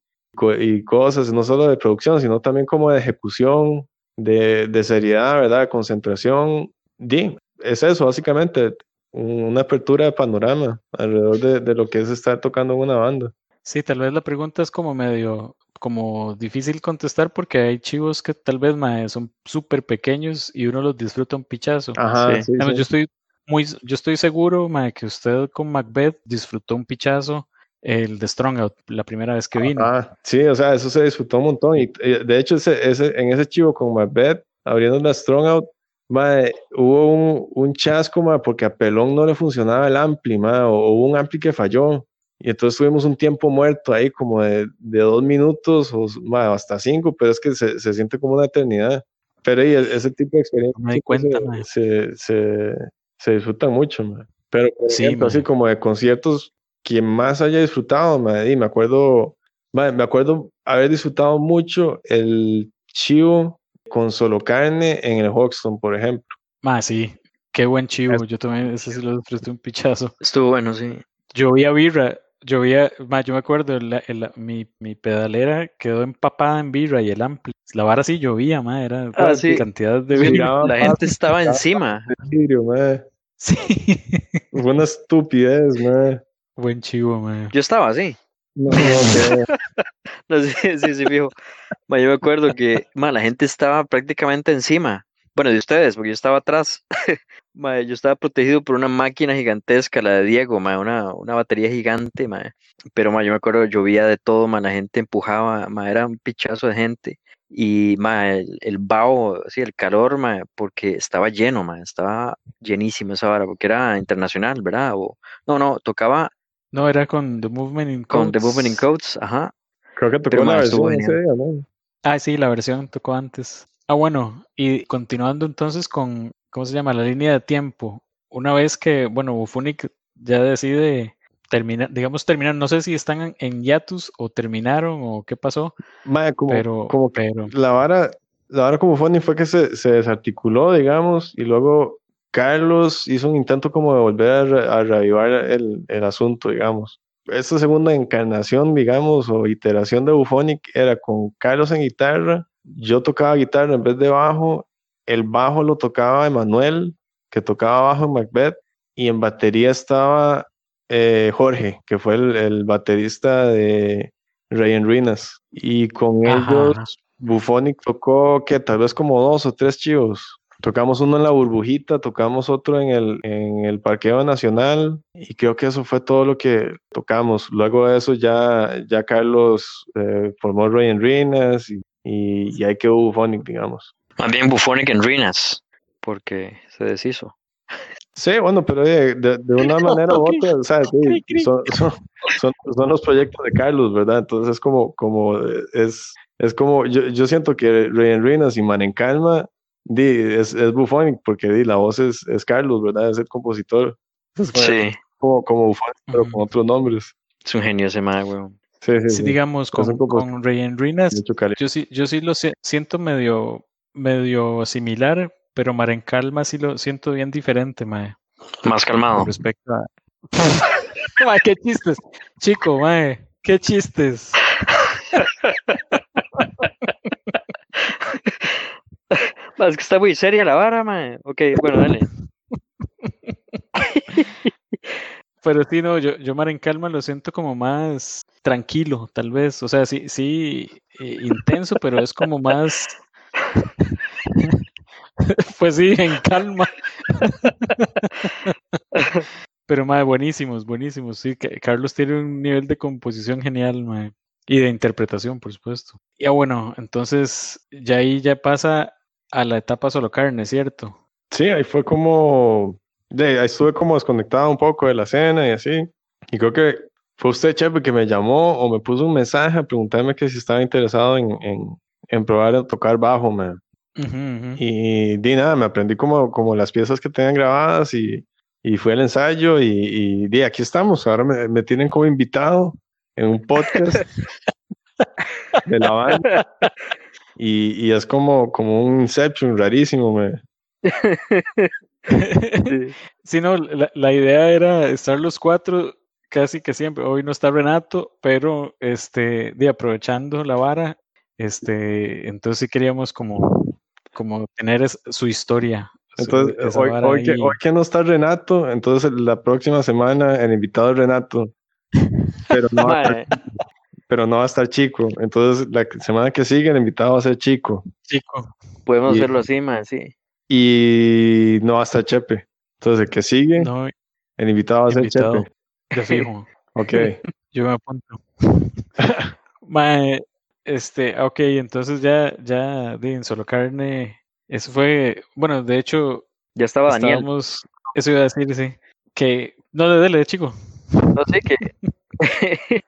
y cosas, no solo de producción, sino también como de ejecución, de, de seriedad, ¿verdad? De concentración. Di, es eso, básicamente, un- una apertura de panorama alrededor de, de lo que es estar tocando en una banda. Sí, tal vez la pregunta es como medio, como difícil contestar porque hay chivos que tal vez mae, son súper pequeños y uno los disfruta un pichazo. Ajá, Sí. sí, Digamos, sí. Yo estoy muy, yo estoy seguro mae, que usted con Macbeth disfrutó un pichazo el de Strongout la primera vez que vino. Ah, sí, o sea, eso se disfrutó un montón. Y eh, de hecho, ese, ese, en ese chivo con Macbeth, abriendo la Strong Out, mae, hubo un, un chasco, mae, porque a Pelón no le funcionaba el ampli, mae, o hubo un ampli que falló. Y entonces tuvimos un tiempo muerto ahí, como de, de dos minutos o hasta cinco, pero es que se, se siente como una eternidad. Pero y ese tipo de experiencias No me di cuenta, se, se, se, disfrutan mucho. Pero, por Sí, ejemplo, así como de conciertos, quien más haya disfrutado, mae, y me acuerdo Mae, me acuerdo haber disfrutado mucho el chivo con solo carne en el Hoxton, por ejemplo. Mae, sí, qué buen chivo. Yo también, ese sí lo disfruté un pichazo. Estuvo bueno, sí. Llovía birra, llovía, mae, yo me acuerdo, el- mi, mi pedalera quedó empapada en birra y el ampli. La vara sí llovía, mae, era Ah, sí. cantidad de Sí, birra. La gente estaba encima. de vidrio, mae. Sí, Fue una estupidez, mae. Buen chivo, mae. Yo estaba así. No, No, sí, sí, sí, fijo. Ma, yo me acuerdo que ma, la gente estaba prácticamente encima. Bueno, de ustedes, porque yo estaba atrás. Ma, yo estaba protegido por una máquina gigantesca, la de Diego, ma, una, una batería gigante, ma. Pero ma, yo me acuerdo, llovía de todo, ma, la gente empujaba, ma, era un pichazo de gente. Y ma, el, el vaho, sí, el calor, ma, porque estaba lleno, ma, estaba llenísimo esa vara, porque era internacional, ¿verdad? O, no, no, tocaba No, era con The Movement in con The Codes. Movement in Codes, ajá. creo que tocó Pero, la versión ese genial. día, ¿no? Ah, sí, la versión tocó antes. Ah, bueno, y continuando entonces con, ¿cómo se llama? La línea de tiempo. Una vez que, bueno, Bufonic ya decide terminar, digamos terminar, no sé si están en, hiatus o terminaron o qué pasó, Mae, como, pero, como que pero, la vara, la vara como funny fue que se, se desarticuló, digamos, y luego Carlos hizo un intento como de volver a, a reavivar el, el asunto, digamos. Esta segunda encarnación, digamos, o iteración de Buphonic era con Carlos en guitarra, yo tocaba guitarra en vez de bajo, el bajo lo tocaba Emanuel, que tocaba bajo en Macbeth, y en batería estaba eh, Jorge, que fue el, el baterista de Rey en Ruinas. Y con Ajá, ellos. Buffonic tocó que tal vez como dos o tres chivos. Tocamos uno en la burbujita, tocamos otro en el, en el Parqueo Nacional y creo que eso fue todo lo que tocamos. Luego de eso ya, ya Carlos eh, formó Ray en Rinas y, y, y ahí quedó Bufonic, digamos. Más bien Bufonic en Rinas, porque se deshizo. Sí, bueno, pero de, de, de una manera u otra, o sea, sí, son, son, son, son, los proyectos de Carlos, ¿verdad? Entonces es como, como es, es como, yo, yo siento que Rey en Ruinas y Man en Calma di, es, es Bufonic, porque di, la voz es, es Carlos, ¿verdad? Es el compositor. Es como, sí. Como, como Bufonic, pero con otros nombres. Es un genio ese weón. Sí, sí, sí, sí. digamos, con, con Rey en Ruinas, yo sí, yo sí lo siento medio, medio similar, pero Mar en Calma sí lo siento bien diferente, mae. Más calmado. Con respecto a. mae, qué chistes. Chico, mae, qué chistes. es que está muy seria la vara, mae. Ok, bueno, dale. Pero sí, no, yo, yo Mar en Calma lo siento como más tranquilo, tal vez. O sea, sí, sí, eh, intenso, pero es como más. pues sí, en calma. Pero, madre, buenísimos, buenísimos. Sí, Carlos tiene un nivel de composición genial, madre. Y de interpretación, por supuesto. Y ah, bueno, entonces ya ahí ya pasa a la etapa solo carne, ¿cierto? Sí, ahí fue como. De, ahí estuve como desconectado un poco de la escena y así. Y creo que fue usted, Chepe, que me llamó o me puso un mensaje a preguntarme que si estaba interesado en, en, en probar a tocar bajo, man. Uh -huh, uh -huh. Y di nada, me aprendí como, como las piezas que tenían grabadas y, y fue el ensayo y, y di, aquí estamos. Ahora me, me, tienen como invitado en un podcast de la banda. Y, y, es como, como un Inception rarísimo. Me. sí, no, la, la, idea era estar los cuatro casi que siempre. Hoy no está Renato, pero este, de aprovechando la vara, este, entonces sí queríamos como como tener es, su historia. Entonces, su, hoy, hoy, que, hoy, que, no está Renato, entonces la próxima semana el invitado es Renato, pero no, pero no va a estar Chico. Entonces la semana que sigue el invitado va a ser Chico. Chico. Podemos y, hacerlo así, man, sí. Y no va a estar Chepe. Entonces el que sigue, no, el invitado va a ser invitado, Chepe. De fijo. ok. Yo me apunto. Este, ok, entonces ya, ya, de en solo carne, eso fue, bueno, de hecho, ya estaba Daniel. Eso iba a decir, sí, que, no, de dele, chico. No sé que,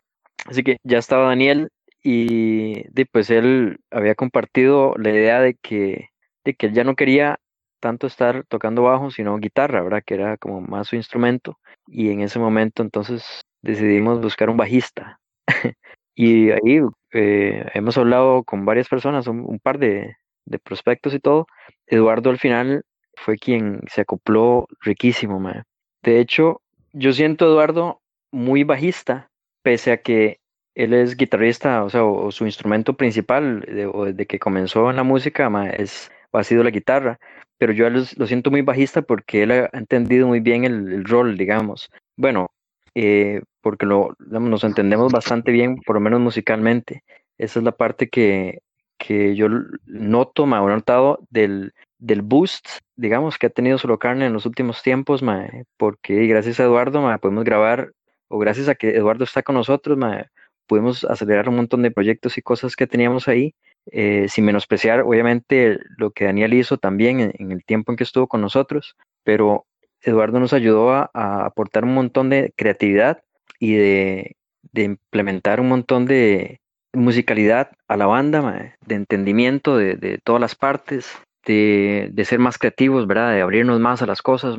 así que ya estaba Daniel y pues él había compartido la idea de que, de que él ya no quería tanto estar tocando bajo, sino guitarra, ¿verdad? Que era como más su instrumento. Y en ese momento entonces decidimos buscar un bajista. y ahí eh, hemos hablado con varias personas, un, un par de, de, prospectos y todo. Eduardo al final fue quien se acopló riquísimo, man. De hecho, yo siento a Eduardo muy bajista, pese a que él es guitarrista, o sea, o, o su instrumento principal, de, o desde que comenzó en la música, man, es, ha sido la guitarra, pero yo lo, siento muy bajista porque él ha entendido muy bien el, el rol, digamos. Bueno, eh, porque lo, nos entendemos bastante bien, por lo menos musicalmente. Esa es la parte que, que yo noto, me he notado del, del boost, digamos, que ha tenido Solo Carne en los últimos tiempos, ma, porque gracias a Eduardo ma, podemos grabar, o gracias a que Eduardo está con nosotros, ma, podemos acelerar un montón de proyectos y cosas que teníamos ahí, eh, sin menospreciar, obviamente, lo que Daniel hizo también en, el tiempo en que estuvo con nosotros, pero Eduardo nos ayudó a, a, aportar un montón de creatividad y de, de, implementar un montón de musicalidad a la banda, de entendimiento de, de todas las partes, de, de, ser más creativos, ¿verdad? De abrirnos más a las cosas,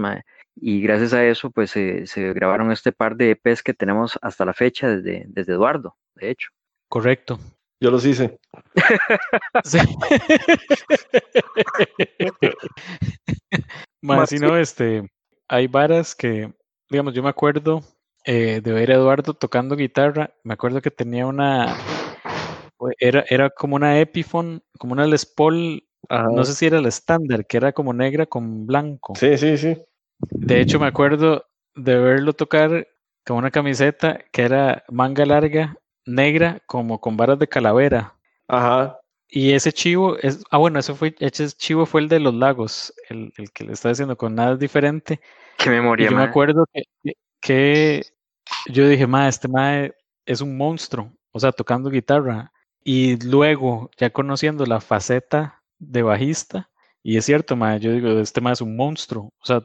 y gracias a eso, pues se, se grabaron este par de EPs que tenemos hasta la fecha desde, desde Eduardo, de hecho. Correcto. Yo los hice. sí. Más, si no, este, hay varas que, digamos, yo me acuerdo eh, de ver a Eduardo tocando guitarra. Me acuerdo que tenía una. Era, era como una Epiphone, como una Les Paul. Ajá. No sé si era el estándar, que era como negra con blanco. Sí, sí, sí. De hecho, me acuerdo de verlo tocar con una camiseta que era manga larga, negra, como con varas de calavera. Ajá. Y ese chivo es, ah bueno, ese fue, ese chivo fue el de los lagos, el, el que le está diciendo con nada diferente. Qué memoria, yo me acuerdo que, que, yo dije, ma, este ma es un monstruo, o sea, tocando guitarra. Y luego, ya conociendo la faceta de bajista, y es cierto, ma, yo digo, este ma es un monstruo, o sea,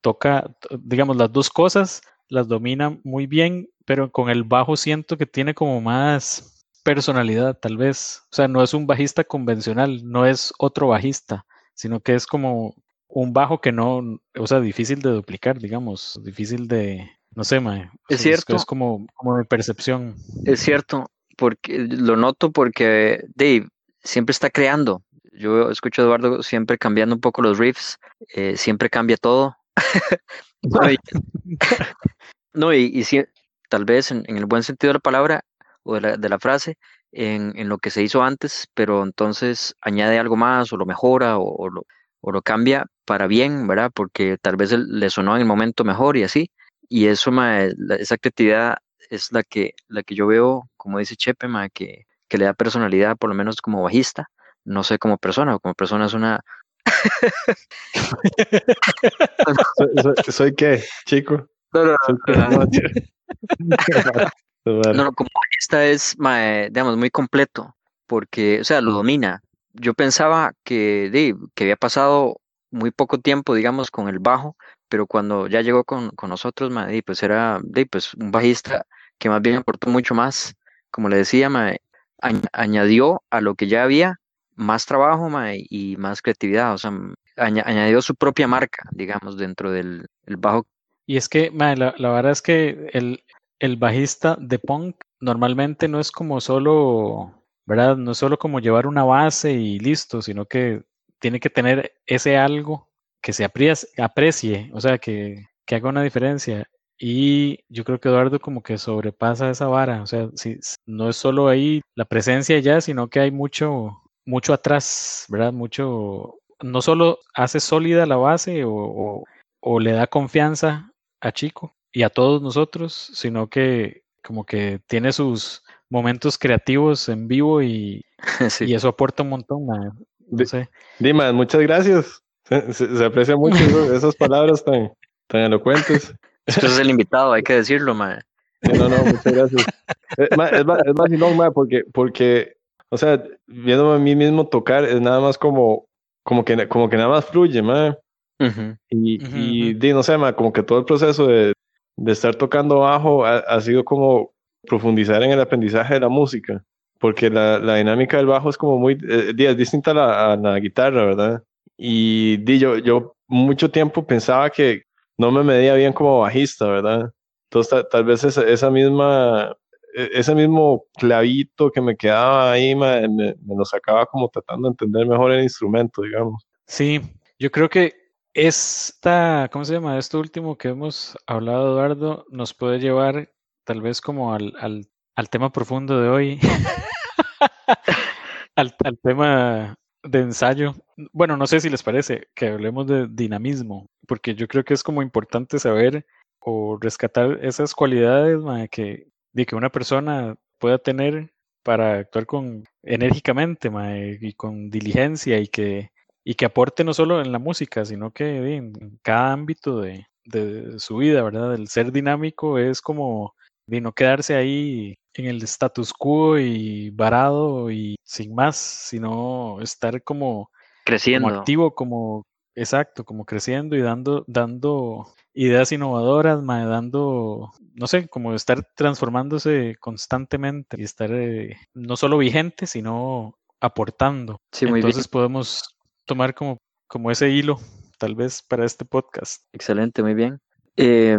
toca, digamos, las dos cosas, las domina muy bien, pero con el bajo siento que tiene como más personalidad, tal vez. O sea, no es un bajista convencional, no es otro bajista, sino que es como un bajo que no, o sea, difícil de duplicar, digamos, difícil de, no sé, mae. Es cierto. Es, como, como mi percepción. Es cierto, porque lo noto porque Dave siempre está creando. Yo escucho a Eduardo siempre cambiando un poco los riffs, eh, siempre cambia todo. no, y, y, tal vez en, el buen sentido de la palabra, o de la, frase en, lo que se hizo antes, pero entonces añade algo más o lo mejora o, lo, o lo, cambia para bien, ¿verdad? Porque tal vez le sonó en el momento mejor y así. Y eso, ma, esa creatividad es la que, la que yo veo, como dice Chepe, ma, que, que le da personalidad, por lo menos como bajista. No sé como persona, como persona es una... ¿Soy, soy, qué, chico? No, no, no, No, como esta es, digamos, muy completo, porque, o sea, lo domina. Yo pensaba que, que había pasado muy poco tiempo, digamos, con el bajo, pero cuando ya llegó con, con nosotros, pues era pues, un bajista que más bien aportó mucho más, como le decía, añadió a lo que ya había más trabajo y más creatividad, o sea, añadió su propia marca, digamos, dentro del bajo. Y es que, la, la verdad es que el, el bajista de punk normalmente no es como solo, ¿verdad? No es solo como llevar una base y listo, sino que tiene que tener ese algo que se aprecie, o sea, que, que haga una diferencia. Y yo creo que Eduardo como que sobrepasa esa vara, o sea, si, no es solo ahí la presencia ya, sino que hay mucho, mucho atrás, ¿verdad? Mucho, no solo hace sólida la base o, o, o le da confianza a Chico, y a todos nosotros, sino que como que tiene sus momentos creativos en vivo y, y eso aporta un montón. No sé. Dimas, muchas gracias. Se, aprecia mucho esas palabras tan, tan elocuentes. Esto es el invitado, hay que decirlo, ma. no, no, muchas gracias. Eh, es, más, es más, no, porque, porque, o sea, viéndome a mí mismo tocar es nada más como, como que, como que nada más fluye, ma. Y, y no sé, ma, como que todo el proceso de, de estar tocando bajo ha, sido como profundizar en el aprendizaje de la música, porque la, la dinámica del bajo es como muy eh, es distinta a la, a la, guitarra, ¿verdad? Y di, yo, yo mucho tiempo pensaba que no me medía bien como bajista, ¿verdad? Entonces tal, vez esa, esa, misma, ese mismo clavito que me quedaba ahí me, me, me lo sacaba como tratando de entender mejor el instrumento, digamos. Sí, yo creo que esta, ¿cómo se llama? Esto último que hemos hablado, Eduardo, nos puede llevar tal vez como al, al, al tema profundo de hoy, al, al, tema de ensayo. Bueno, no sé si les parece que hablemos de dinamismo, porque yo creo que es como importante saber o rescatar esas cualidades que, de que una persona pueda tener para actuar con enérgicamente y con diligencia y que y que aporte no solo en la música, sino que en cada ámbito de, de su vida, ¿verdad? El ser dinámico es como de no quedarse ahí en el status quo y varado y sin más, sino estar como creciendo, como activo, como exacto, como creciendo y dando, dando ideas innovadoras, dando, no sé, como estar transformándose constantemente y estar eh, no solo vigente, sino aportando. Sí, muy Entonces podemos tomar como, como ese hilo, tal vez, para este podcast. Excelente, muy bien. Eh,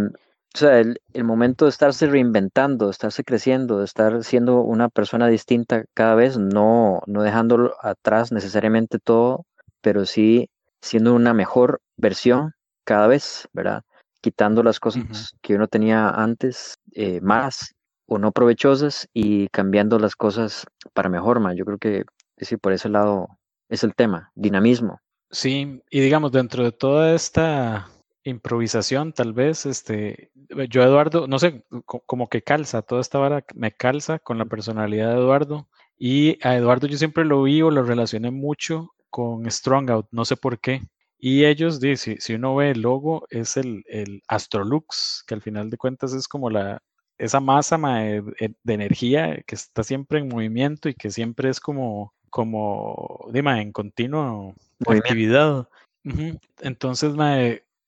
o sea, el, el, momento de estarse reinventando, de estarse creciendo, de estar siendo una persona distinta cada vez, no, no dejándolo atrás necesariamente todo, pero sí siendo una mejor versión cada vez, ¿verdad? Quitando las cosas que uno tenía antes eh, más o no provechosas y cambiando las cosas para mejor, man. Yo creo que sí, por ese lado es el tema, dinamismo. Sí, y digamos, dentro de toda esta improvisación, tal vez, este, yo Eduardo, no sé, como que calza, toda esta vara me calza con la personalidad de Eduardo Y a Eduardo yo siempre lo vi o lo relacioné mucho con Strongout, no sé por qué. Y ellos, si, si uno ve el logo, es el, el Astrolux, que al final de cuentas es como la, esa masa de, energía que está siempre en movimiento y que siempre es como, como dime, en continuo actividad. Entonces,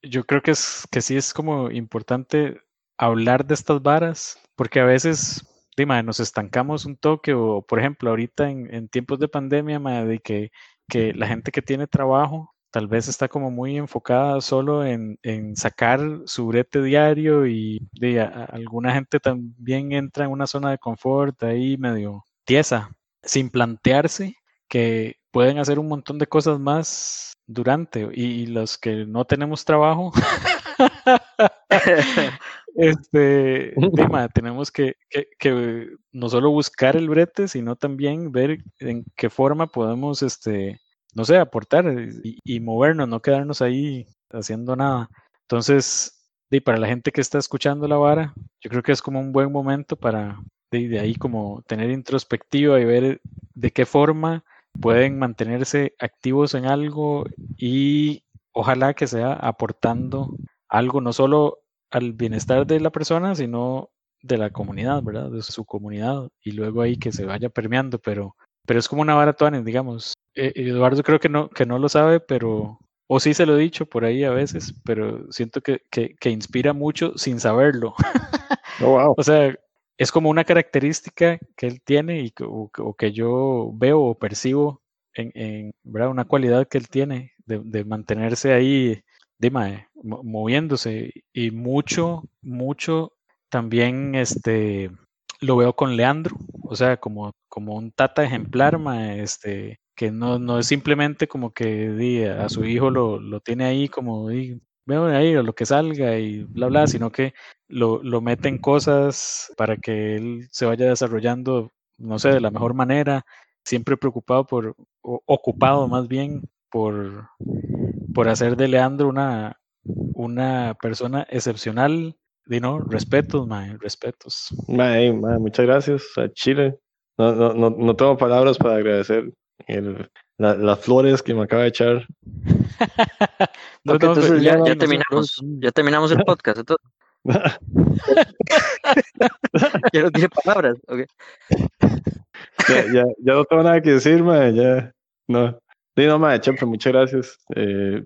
yo creo que, es, que sí es como importante hablar de estas varas, porque a veces dime, nos estancamos un toque, o por ejemplo, ahorita en, tiempos de pandemia, de que, que la gente que tiene trabajo tal vez está como muy enfocada solo en, sacar su brete diario y de, alguna gente también entra en una zona de confort ahí medio tiesa, sin plantearse que pueden hacer un montón de cosas más durante y, los que no tenemos trabajo este tenemos que, que, no solo buscar el brete sino también ver en qué forma podemos este no sé, aportar y, movernos, no quedarnos ahí haciendo nada. Entonces, de, para la gente que está escuchando la vara, yo creo que es como un buen momento para de, ahí como tener introspectiva y ver de qué forma pueden mantenerse activos en algo y ojalá que sea aportando algo no solo al bienestar de la persona, sino de la comunidad, ¿verdad? De su comunidad y luego ahí que se vaya permeando, pero, pero es como una vara digamos. Eh, Eduardo creo que no, que no lo sabe, pero, o sí se lo he dicho por ahí a veces, pero siento que, que, inspira mucho sin saberlo. Oh, o sea, es como una característica que él tiene y que, o, que yo veo o percibo en, en ¿verdad? una cualidad que él tiene de, de mantenerse ahí, dime, moviéndose y mucho, mucho también este lo veo con Leandro, o sea, como, como un tata ejemplar, ma, este, que no, no es simplemente como que di, a su hijo lo, lo tiene ahí como di, veo ahí lo que salga y bla bla, sino que lo, lo mete en cosas para que él se vaya desarrollando, no sé, de la mejor manera, siempre preocupado por, ocupado más bien por, por hacer de Leandro una, una persona excepcional. Di no, respetos, man, respetos. muchas gracias a Chile. No, no, no, no tengo palabras para agradecer el, las flores que me acaba de echar. entonces ya, ya terminamos, ya terminamos el podcast. Entonces. ya no tiene palabras. Okay. Ya, ya, ya, no tengo nada que decir, ma, ya. No. Sí, no, ma, muchas gracias. Eh,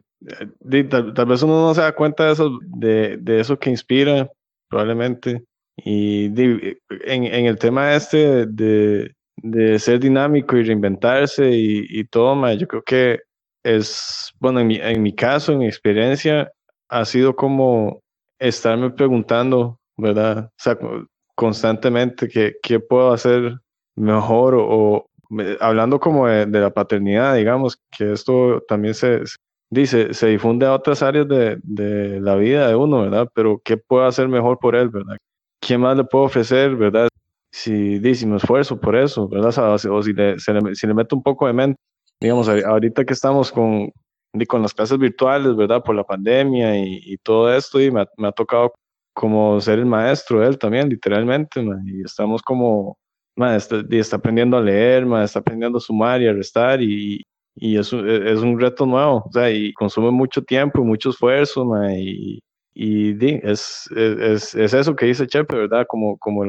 tal, vez uno no se da cuenta de eso, de, de eso que inspira, probablemente. Y en, en el tema este de, de ser dinámico y reinventarse y, y todo, yo creo que es, bueno, en mi, en mi caso, en mi experiencia, ha sido como estarme preguntando, ¿verdad? O sea, constantemente qué, qué puedo hacer mejor o, hablando como de, la paternidad, digamos, que esto también se, dice, se difunde a otras áreas de, de, la vida de uno, ¿verdad? Pero ¿qué puedo hacer mejor por él, ¿verdad? ¿Qué más le puedo ofrecer, ¿verdad? si, si me esfuerzo por eso, ¿verdad? O, si, le, si le meto un poco de mente. Digamos, ahorita que estamos con, con las clases virtuales, ¿verdad? Por la pandemia y, todo esto, y me ha, tocado como ser el maestro él también, literalmente, y estamos como, está, está, aprendiendo a leer, está aprendiendo a sumar y a restar, y, y es, es un reto nuevo, o sea, y consume mucho tiempo y mucho esfuerzo, y, y es, es, es, eso que dice Chepe, ¿verdad? Como, como,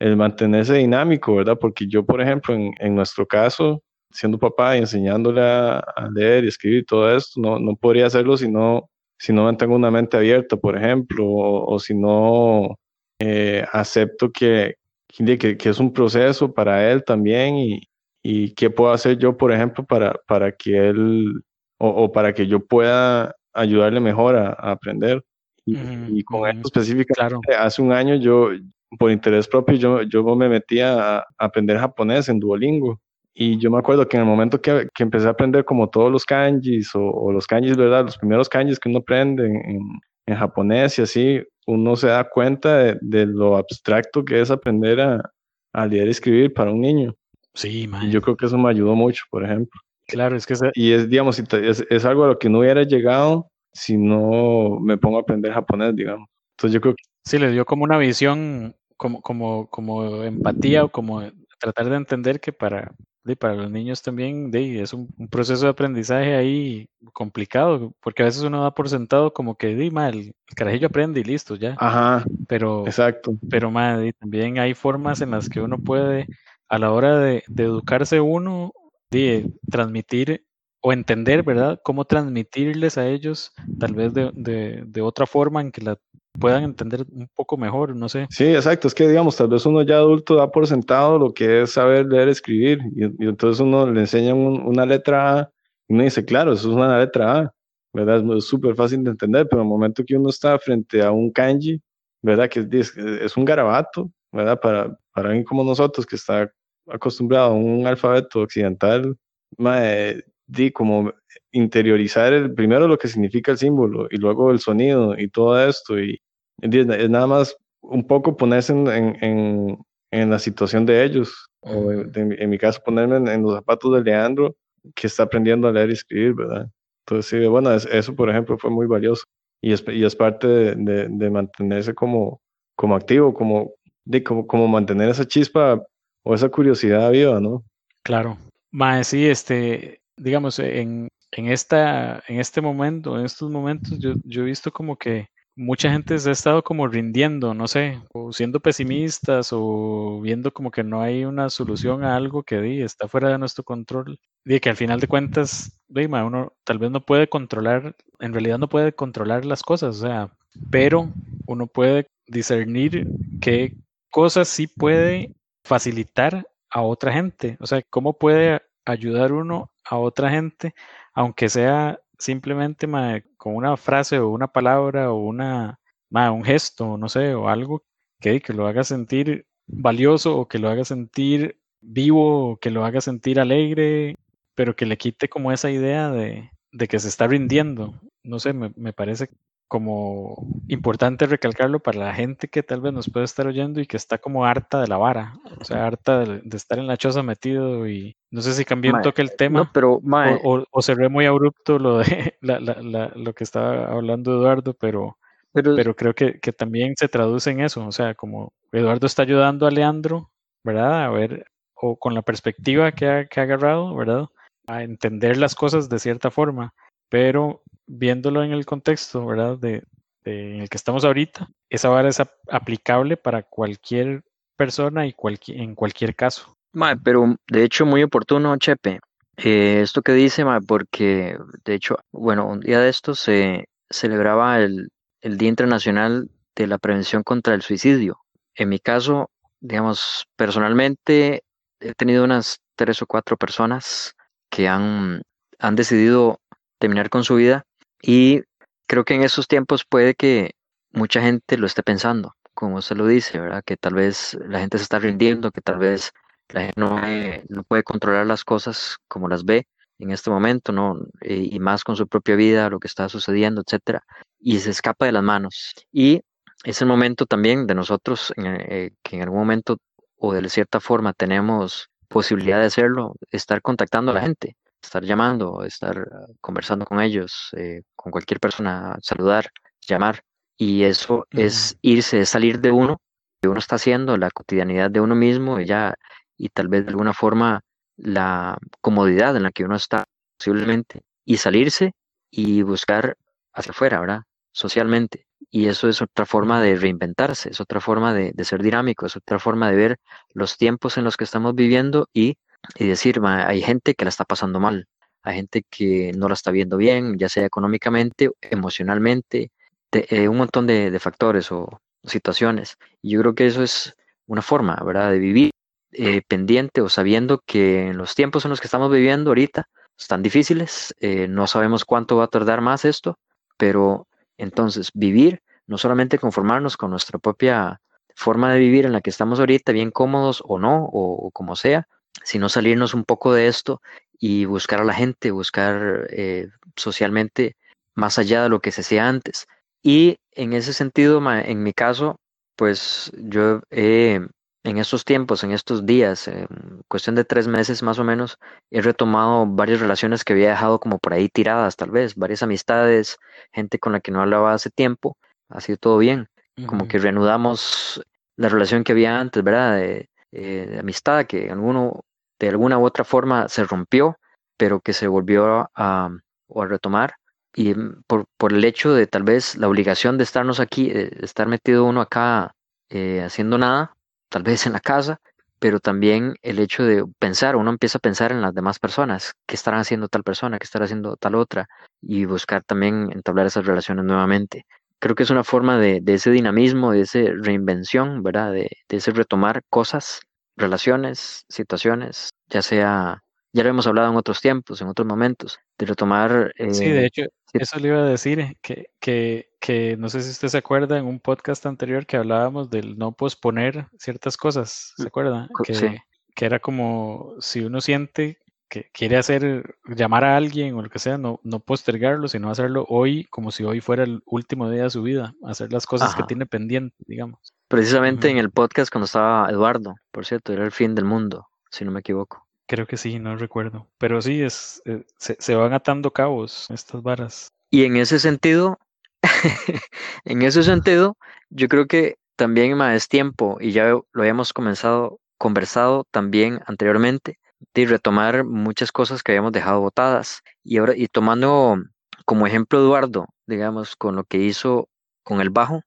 el mantenerse dinámico, ¿verdad? Porque yo, por ejemplo, en, en nuestro caso, siendo papá y enseñándole a, leer y escribir todo esto, no, no podría hacerlo si no, si no mantengo una mente abierta, por ejemplo, o, si no eh, acepto que, que, que, es un proceso para él también y, y qué puedo hacer yo, por ejemplo, para, para que él o, o para que yo pueda ayudarle mejor a, aprender. Y, con esto específicamente, hace un año yo, por interés propio yo, yo me metía a aprender japonés en Duolingo. Y yo me acuerdo que en el momento que, que empecé a aprender como todos los kanjis o, los kanjis, ¿verdad? Los primeros kanjis que uno aprende en, en, japonés y así, uno se da cuenta de, lo abstracto que es aprender a, a, leer y escribir para un niño. Sí, man. Y yo creo que eso me ayudó mucho, por ejemplo. Claro, es que... Y es, digamos, es, es algo a lo que no hubiera llegado si no me pongo a aprender japonés, digamos. Entonces yo creo que... Sí, le dio como una visión como, como, como empatía o como tratar de entender que para, para los niños también de, es un, proceso de aprendizaje ahí complicado, porque a veces uno da por sentado como que di, el, el, carajillo aprende y listo, ya. Ajá. Pero, exacto. Pero también hay formas en las que uno puede, a la hora de, educarse uno, de transmitir o entender, ¿verdad? Cómo transmitirles a ellos, tal vez de, de, de, otra forma en que la puedan entender un poco mejor, no sé. Sí, exacto, es que digamos, tal vez uno ya adulto da por sentado lo que es saber leer, escribir, y, entonces uno le enseña una letra A y uno dice, claro, eso es una letra A, ¿verdad? Es súper fácil de entender, pero en el momento que uno está frente a un kanji, ¿verdad? Que es, es un garabato, ¿verdad? Para, para alguien como nosotros que está acostumbrado a un alfabeto occidental, di como interiorizar el, primero lo que significa el símbolo y luego el sonido y todo esto y, es nada más un poco ponerse en, en, en, la situación de ellos o en, mi caso ponerme en, los zapatos de Leandro que está aprendiendo a leer y escribir, ¿verdad? Entonces, sí, bueno, eso por ejemplo fue muy valioso y es, y es parte de, de, mantenerse como, como activo, como, de, como, como mantener esa chispa o esa curiosidad viva, ¿no? Claro. Más sí, este, digamos, en, en, esta, en este momento, en estos momentos, yo, yo he visto como que mucha gente se ha estado como rindiendo, no sé, o siendo pesimistas o viendo como que no hay una solución a algo que di, está fuera de nuestro control. Y que al final de cuentas, di, uno tal vez no puede controlar, en realidad no puede controlar las cosas, o sea, pero uno puede discernir qué cosas sí puede facilitar a otra gente, o sea, cómo puede ayudar uno a otra gente, aunque sea simplemente con una frase o una palabra o una, un gesto, no sé, o algo que, que lo haga sentir valioso o que lo haga sentir vivo o que lo haga sentir alegre, pero que le quite como esa idea de, de que se está rindiendo. No sé, me, me parece como importante recalcarlo para la gente que tal vez nos puede estar oyendo y que está como harta de la vara, o sea, harta de, estar en la choza metido y no sé si cambié un toque el tema pero, o, o, cerré muy abrupto lo de lo que estaba hablando Eduardo, pero, pero, creo que, que, también se traduce en eso, o sea, como Eduardo está ayudando a Leandro, ¿verdad? A ver, o con la perspectiva que ha, que ha agarrado, ¿verdad? A entender las cosas de cierta forma, pero viéndolo en el contexto, ¿verdad? De, en el que estamos ahorita, esa vara es aplicable para cualquier persona y en cualquier caso. pero de hecho muy oportuno, Chepe, eh, esto que dice, porque de hecho, bueno, un día de esto se celebraba el, el Día Internacional de la Prevención contra el Suicidio. En mi caso, digamos, personalmente he tenido unas tres o cuatro personas que han, han decidido terminar con su vida y creo que en esos tiempos puede que mucha gente lo esté pensando, como usted lo dice, ¿verdad? Que tal vez la gente se está rindiendo, que tal vez la gente no, no puede controlar las cosas como las ve en este momento, ¿no? Y, más con su propia vida, lo que está sucediendo, etcétera, y se escapa de las manos. Y es el momento también de nosotros eh, que en algún momento o de cierta forma tenemos posibilidad de hacerlo, estar contactando a la gente, estar llamando, estar ah, conversando con ellos, eh, con cualquier persona, saludar, llamar. Y eso es irse, es salir de uno, que uno está haciendo, la cotidianidad de uno mismo y ya, y tal vez de alguna forma la comodidad en la que uno está, posiblemente, y salirse y buscar hacia afuera, ¿verdad? Socialmente. Y eso es otra forma de reinventarse, es otra forma de, de ser dinámico, es otra forma de ver los tiempos en los que estamos viviendo y y decir, hay gente que la está pasando mal, hay gente que no la está viendo bien, ya sea económicamente, emocionalmente, eh, un montón de, factores o situaciones. Y yo creo que eso es una forma, ¿verdad?, de vivir eh, pendiente o sabiendo que en los tiempos en los que estamos viviendo ahorita están difíciles, eh, no sabemos cuánto va a tardar más esto, pero entonces vivir, no solamente conformarnos con nuestra propia forma de vivir en la que estamos ahorita, bien cómodos o no, o como sea, sino salirnos un poco de esto y buscar a la gente, buscar eh, socialmente más allá de lo que se hacía antes. Y en ese sentido, en mi caso, pues yo en estos tiempos, en estos días, en cuestión de tres meses más o menos, he retomado varias relaciones que había dejado como por ahí tiradas, tal vez, varias amistades, gente con la que no hablaba hace tiempo, ha sido todo bien, como que reanudamos la relación que había antes, ¿verdad? De, eh, de amistad que alguno, de alguna u otra forma se rompió, pero que se volvió a, retomar. Y mm, por, el hecho de tal vez la obligación de estarnos aquí, de estar metido uno acá eh, haciendo nada, tal vez en la casa, pero también el hecho de pensar, uno empieza a pensar en las demás personas, qué estarán haciendo tal persona, qué estará haciendo tal otra, y buscar también entablar esas relaciones nuevamente. Creo que es una forma de, de ese dinamismo, de esa reinvención, ¿verdad? De, de, ese retomar cosas, relaciones, situaciones, ya sea, ya lo hemos hablado en otros tiempos, en otros momentos, de retomar... Eh, sí, de hecho, eso le iba a decir, que, que, que no sé si usted se acuerda en un podcast anterior que hablábamos del no posponer ciertas cosas, ¿se acuerda? Que, sí. que era como si uno siente que quiere hacer, llamar a alguien o lo que sea, no, no postergarlo, sino hacerlo hoy como si hoy fuera el último día de su vida, hacer las cosas Ajá. que tiene pendiente, digamos. Precisamente en el podcast cuando estaba Eduardo, por cierto, era el fin del mundo, si no me equivoco. Creo que sí, no recuerdo. Pero sí, es, eh, se, se van atando cabos estas varas. Y en ese sentido, en ese sentido, yo creo que también es tiempo, y ya lo habíamos comenzado, conversado también anteriormente, de retomar muchas cosas que habíamos dejado botadas. Y ahora, y tomando como ejemplo Eduardo, digamos, con lo que hizo con el bajo,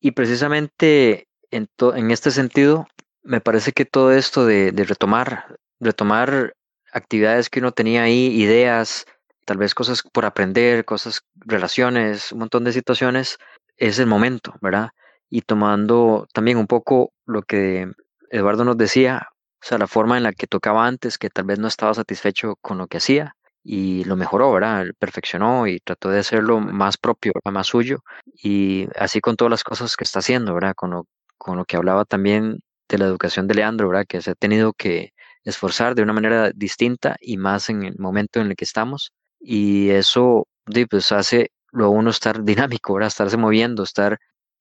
y precisamente en, en este sentido, me parece que todo esto de, de retomar, retomar actividades que uno tenía ahí, ideas, tal vez cosas por aprender, cosas, relaciones, un montón de situaciones, es el momento, ¿verdad? Y tomando también un poco lo que Eduardo nos decía, o sea, la forma en la que tocaba antes, que tal vez no estaba satisfecho con lo que hacía y lo mejoró, ¿verdad? Perfeccionó y trató de hacerlo más propio, ¿verdad? más suyo y así con todas las cosas que está haciendo, ¿verdad? Con lo, con lo que hablaba también de la educación de Leandro, ¿verdad? Que se ha tenido que esforzar de una manera distinta y más en el momento en el que estamos y eso pues hace luego uno estar dinámico, ¿verdad? Estarse moviendo, estar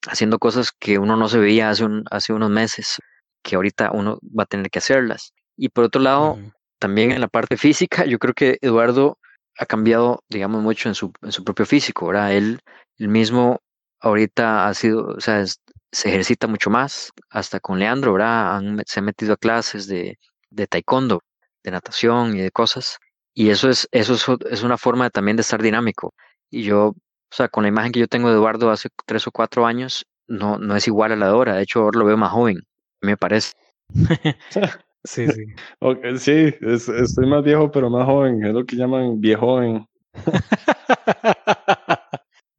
haciendo cosas que uno no se veía hace, un, hace unos meses, que ahorita uno va a tener que hacerlas. Y por otro lado, también en la parte física, yo creo que Eduardo ha cambiado, digamos, mucho en su, en su propio físico, ¿verdad? Él, él mismo ahorita ha sido, o sea, es- se ejercita mucho más, hasta con Leandro, ¿verdad? Han- se ha metido a clases de, de taekwondo, de natación y de cosas. Y eso es, eso es, es una forma de- también de estar dinámico. Y yo, o sea, con la imagen que yo tengo de Eduardo hace tres o cuatro años, no, no es igual a la de ahora. De hecho, ahora lo veo más joven, me parece. Sí, sí. Sí, es- estoy más viejo, pero más joven. Es lo que llaman viejoven.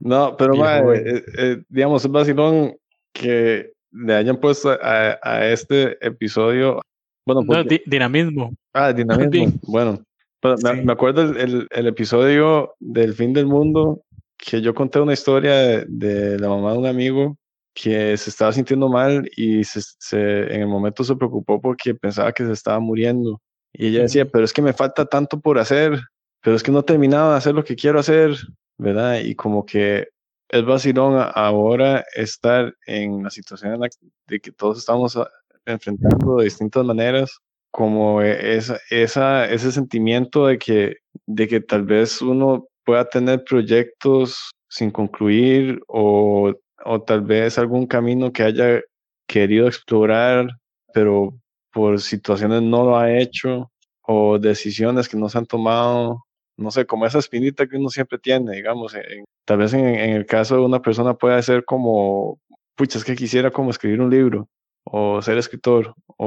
No, pero Viejo joven. eh, eh, digamos, es vacilón que le hayan puesto a, a este episodio. Bueno, No, porque, di- dinamismo. ah, dinamismo. Bueno, pero me, acuerdo el, el- el episodio del fin del mundo que yo conté una historia de, de la mamá de un amigo que se estaba sintiendo mal y se, se- en el momento se preocupó porque pensaba que se estaba muriendo. Y ella decía, pero es que me falta tanto por hacer, pero es que no he terminado de hacer lo que quiero hacer, ¿verdad? Y como que es vacilón ahora estar en la situación en la de que todos estamos a- enfrentando de distintas maneras, como e- esa, esa, ese sentimiento de que, de que tal vez uno pueda tener proyectos sin concluir o, o tal vez algún camino que haya querido explorar, pero por situaciones no lo ha hecho o decisiones que no se han tomado, no sé, como esa espinita que uno siempre tiene, digamos, en- tal vez en, en el caso de una persona puede ser como, pucha, es que quisiera como escribir un libro o ser escritor o,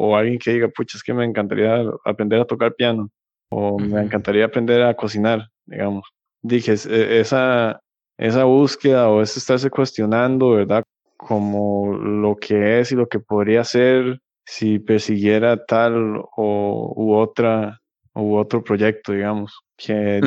o alguien que diga, pucha, es que me encantaría aprender a tocar piano o me encantaría aprender a cocinar, digamos. Dije, e- esa, esa búsqueda o ese estarse cuestionando, ¿verdad? Como lo que es y lo que podría ser si persiguiera tal o u otra u otro proyecto, digamos. Que,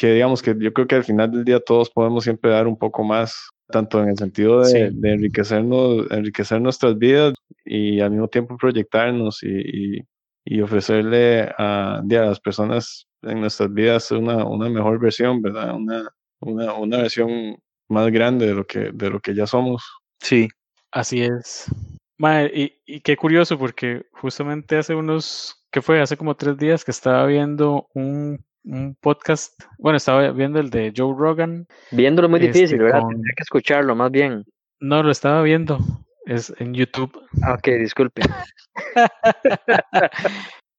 digamos que yo creo que al final del día todos podemos siempre dar un poco más, tanto en el sentido de, Sí. de enriquecernos, enriquecer nuestras vidas y al mismo tiempo proyectarnos y, y, y ofrecerle a, a las personas en nuestras vidas una, una mejor versión, ¿verdad? Una, una, una versión más grande de lo que, de lo que ya somos. Sí. Así es. Mae, y, y qué curioso, porque justamente hace unos, ¿qué fue? Hace como tres días que estaba viendo un, un podcast, bueno, estaba viendo el de Joe Rogan, Viéndolo muy Este, difícil, ¿verdad? con- Tendría que escucharlo más bien. no lo estaba viendo, es en YouTube. Ah, ok, disculpe.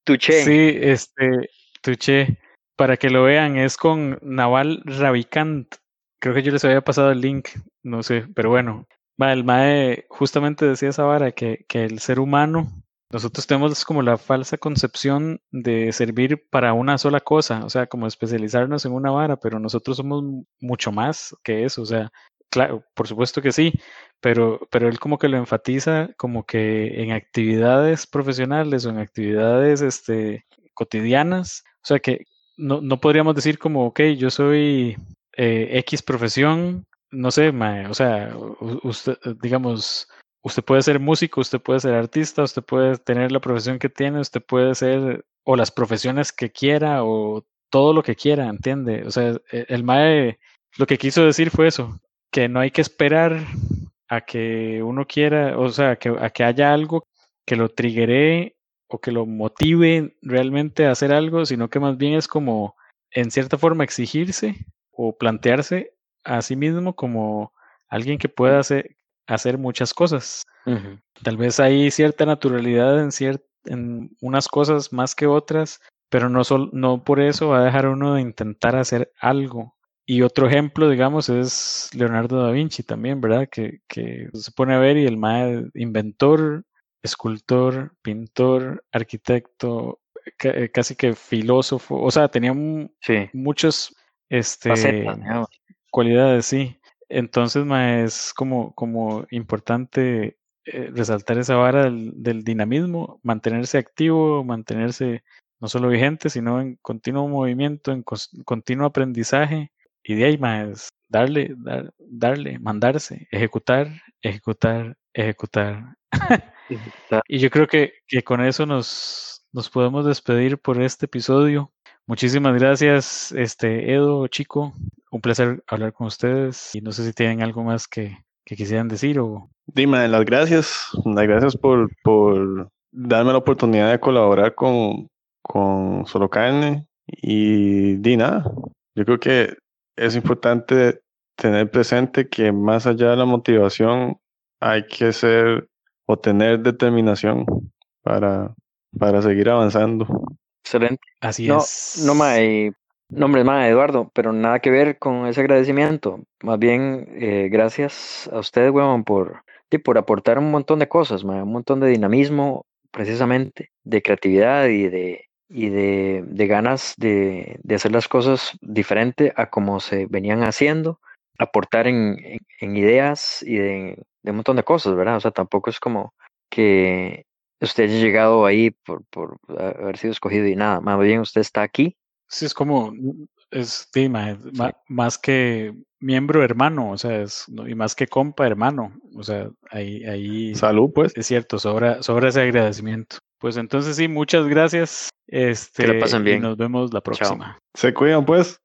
Tuché. Sí, este, Tuché. Para que lo vean, es con Naval Ravikant. Creo que yo les había pasado el link, no sé, pero bueno. El MAE justamente decía esa vara que, que el ser humano, nosotros tenemos como la falsa concepción de servir para una sola cosa, o sea, como especializarnos en una vara, pero nosotros somos mucho más que eso, o sea, claro, por supuesto que sí, pero, pero él como que lo enfatiza como que en actividades profesionales o en actividades este, cotidianas, o sea, que no, no podríamos decir como, ok, yo soy eh, X profesión, no sé, o sea, usted, digamos, usted puede ser músico, usted puede ser artista, usted puede tener la profesión que tiene, usted puede ser, o las profesiones que quiera, o todo lo que quiera, ¿entiende? O sea, e, el MAE lo que quiso decir fue eso, que no hay que esperar a que uno quiera, o sea, que, a que haya algo que lo triggere o que lo motive realmente a hacer algo, sino que más bien es como, en cierta forma, exigirse o plantearse a sí mismo como alguien que pueda hacer, hacer muchas cosas. Tal vez hay cierta naturalidad en, en unas cosas más que otras, pero no, no por eso va a dejar uno de intentar hacer algo. Y otro ejemplo, digamos, es Leonardo da Vinci también, ¿verdad? Que, que se pone a ver y el más inventor, escultor, pintor, arquitecto, eh, casi que filósofo, o sea, tenía muchos este, cualidades, sí. Entonces, es como, como importante eh, resaltar esa vara del, dinamismo, mantenerse activo, mantenerse no solo vigente, sino en continuo movimiento, en continuo aprendizaje. Y de ahí, más darle, darle, mandarse, ejecutar, ejecutar, ejecutar. y yo creo que, que con eso nos, nos podemos despedir por este episodio. Muchísimas gracias, este Edo, chico. Un placer hablar con ustedes. Y no sé si tienen algo más que, quisieran decir o. Dime, las gracias. Las gracias por, por darme la oportunidad de colaborar con, con Solo Carne. Y di nada. Yo creo que es importante tener presente que más allá de la motivación hay que ser o tener determinación para, para seguir avanzando. Excelente. Así no, es. No, mae, nombre mae, Eduardo, pero nada que ver con ese agradecimiento. Más bien, eh, gracias a ustedes, weón, por, por aportar un montón de cosas, mae, un montón de dinamismo, precisamente, de creatividad y de, y de, de ganas de, de, hacer las cosas diferente a como se venían haciendo, aportar en, en, ideas y de, de, un montón de cosas, ¿verdad? O sea, tampoco es como que usted haya llegado ahí por, por haber sido escogido y nada, más bien usted está aquí. Sí, es como, es, más, que miembro hermano, o sea, es, y más que compa hermano, o sea, ahí, ahí. Salud, pues. Es cierto, sobra, sobra ese agradecimiento. Pues entonces sí, muchas gracias. Este, que pasen bien. Y nos vemos la próxima. Se cuidan, pues.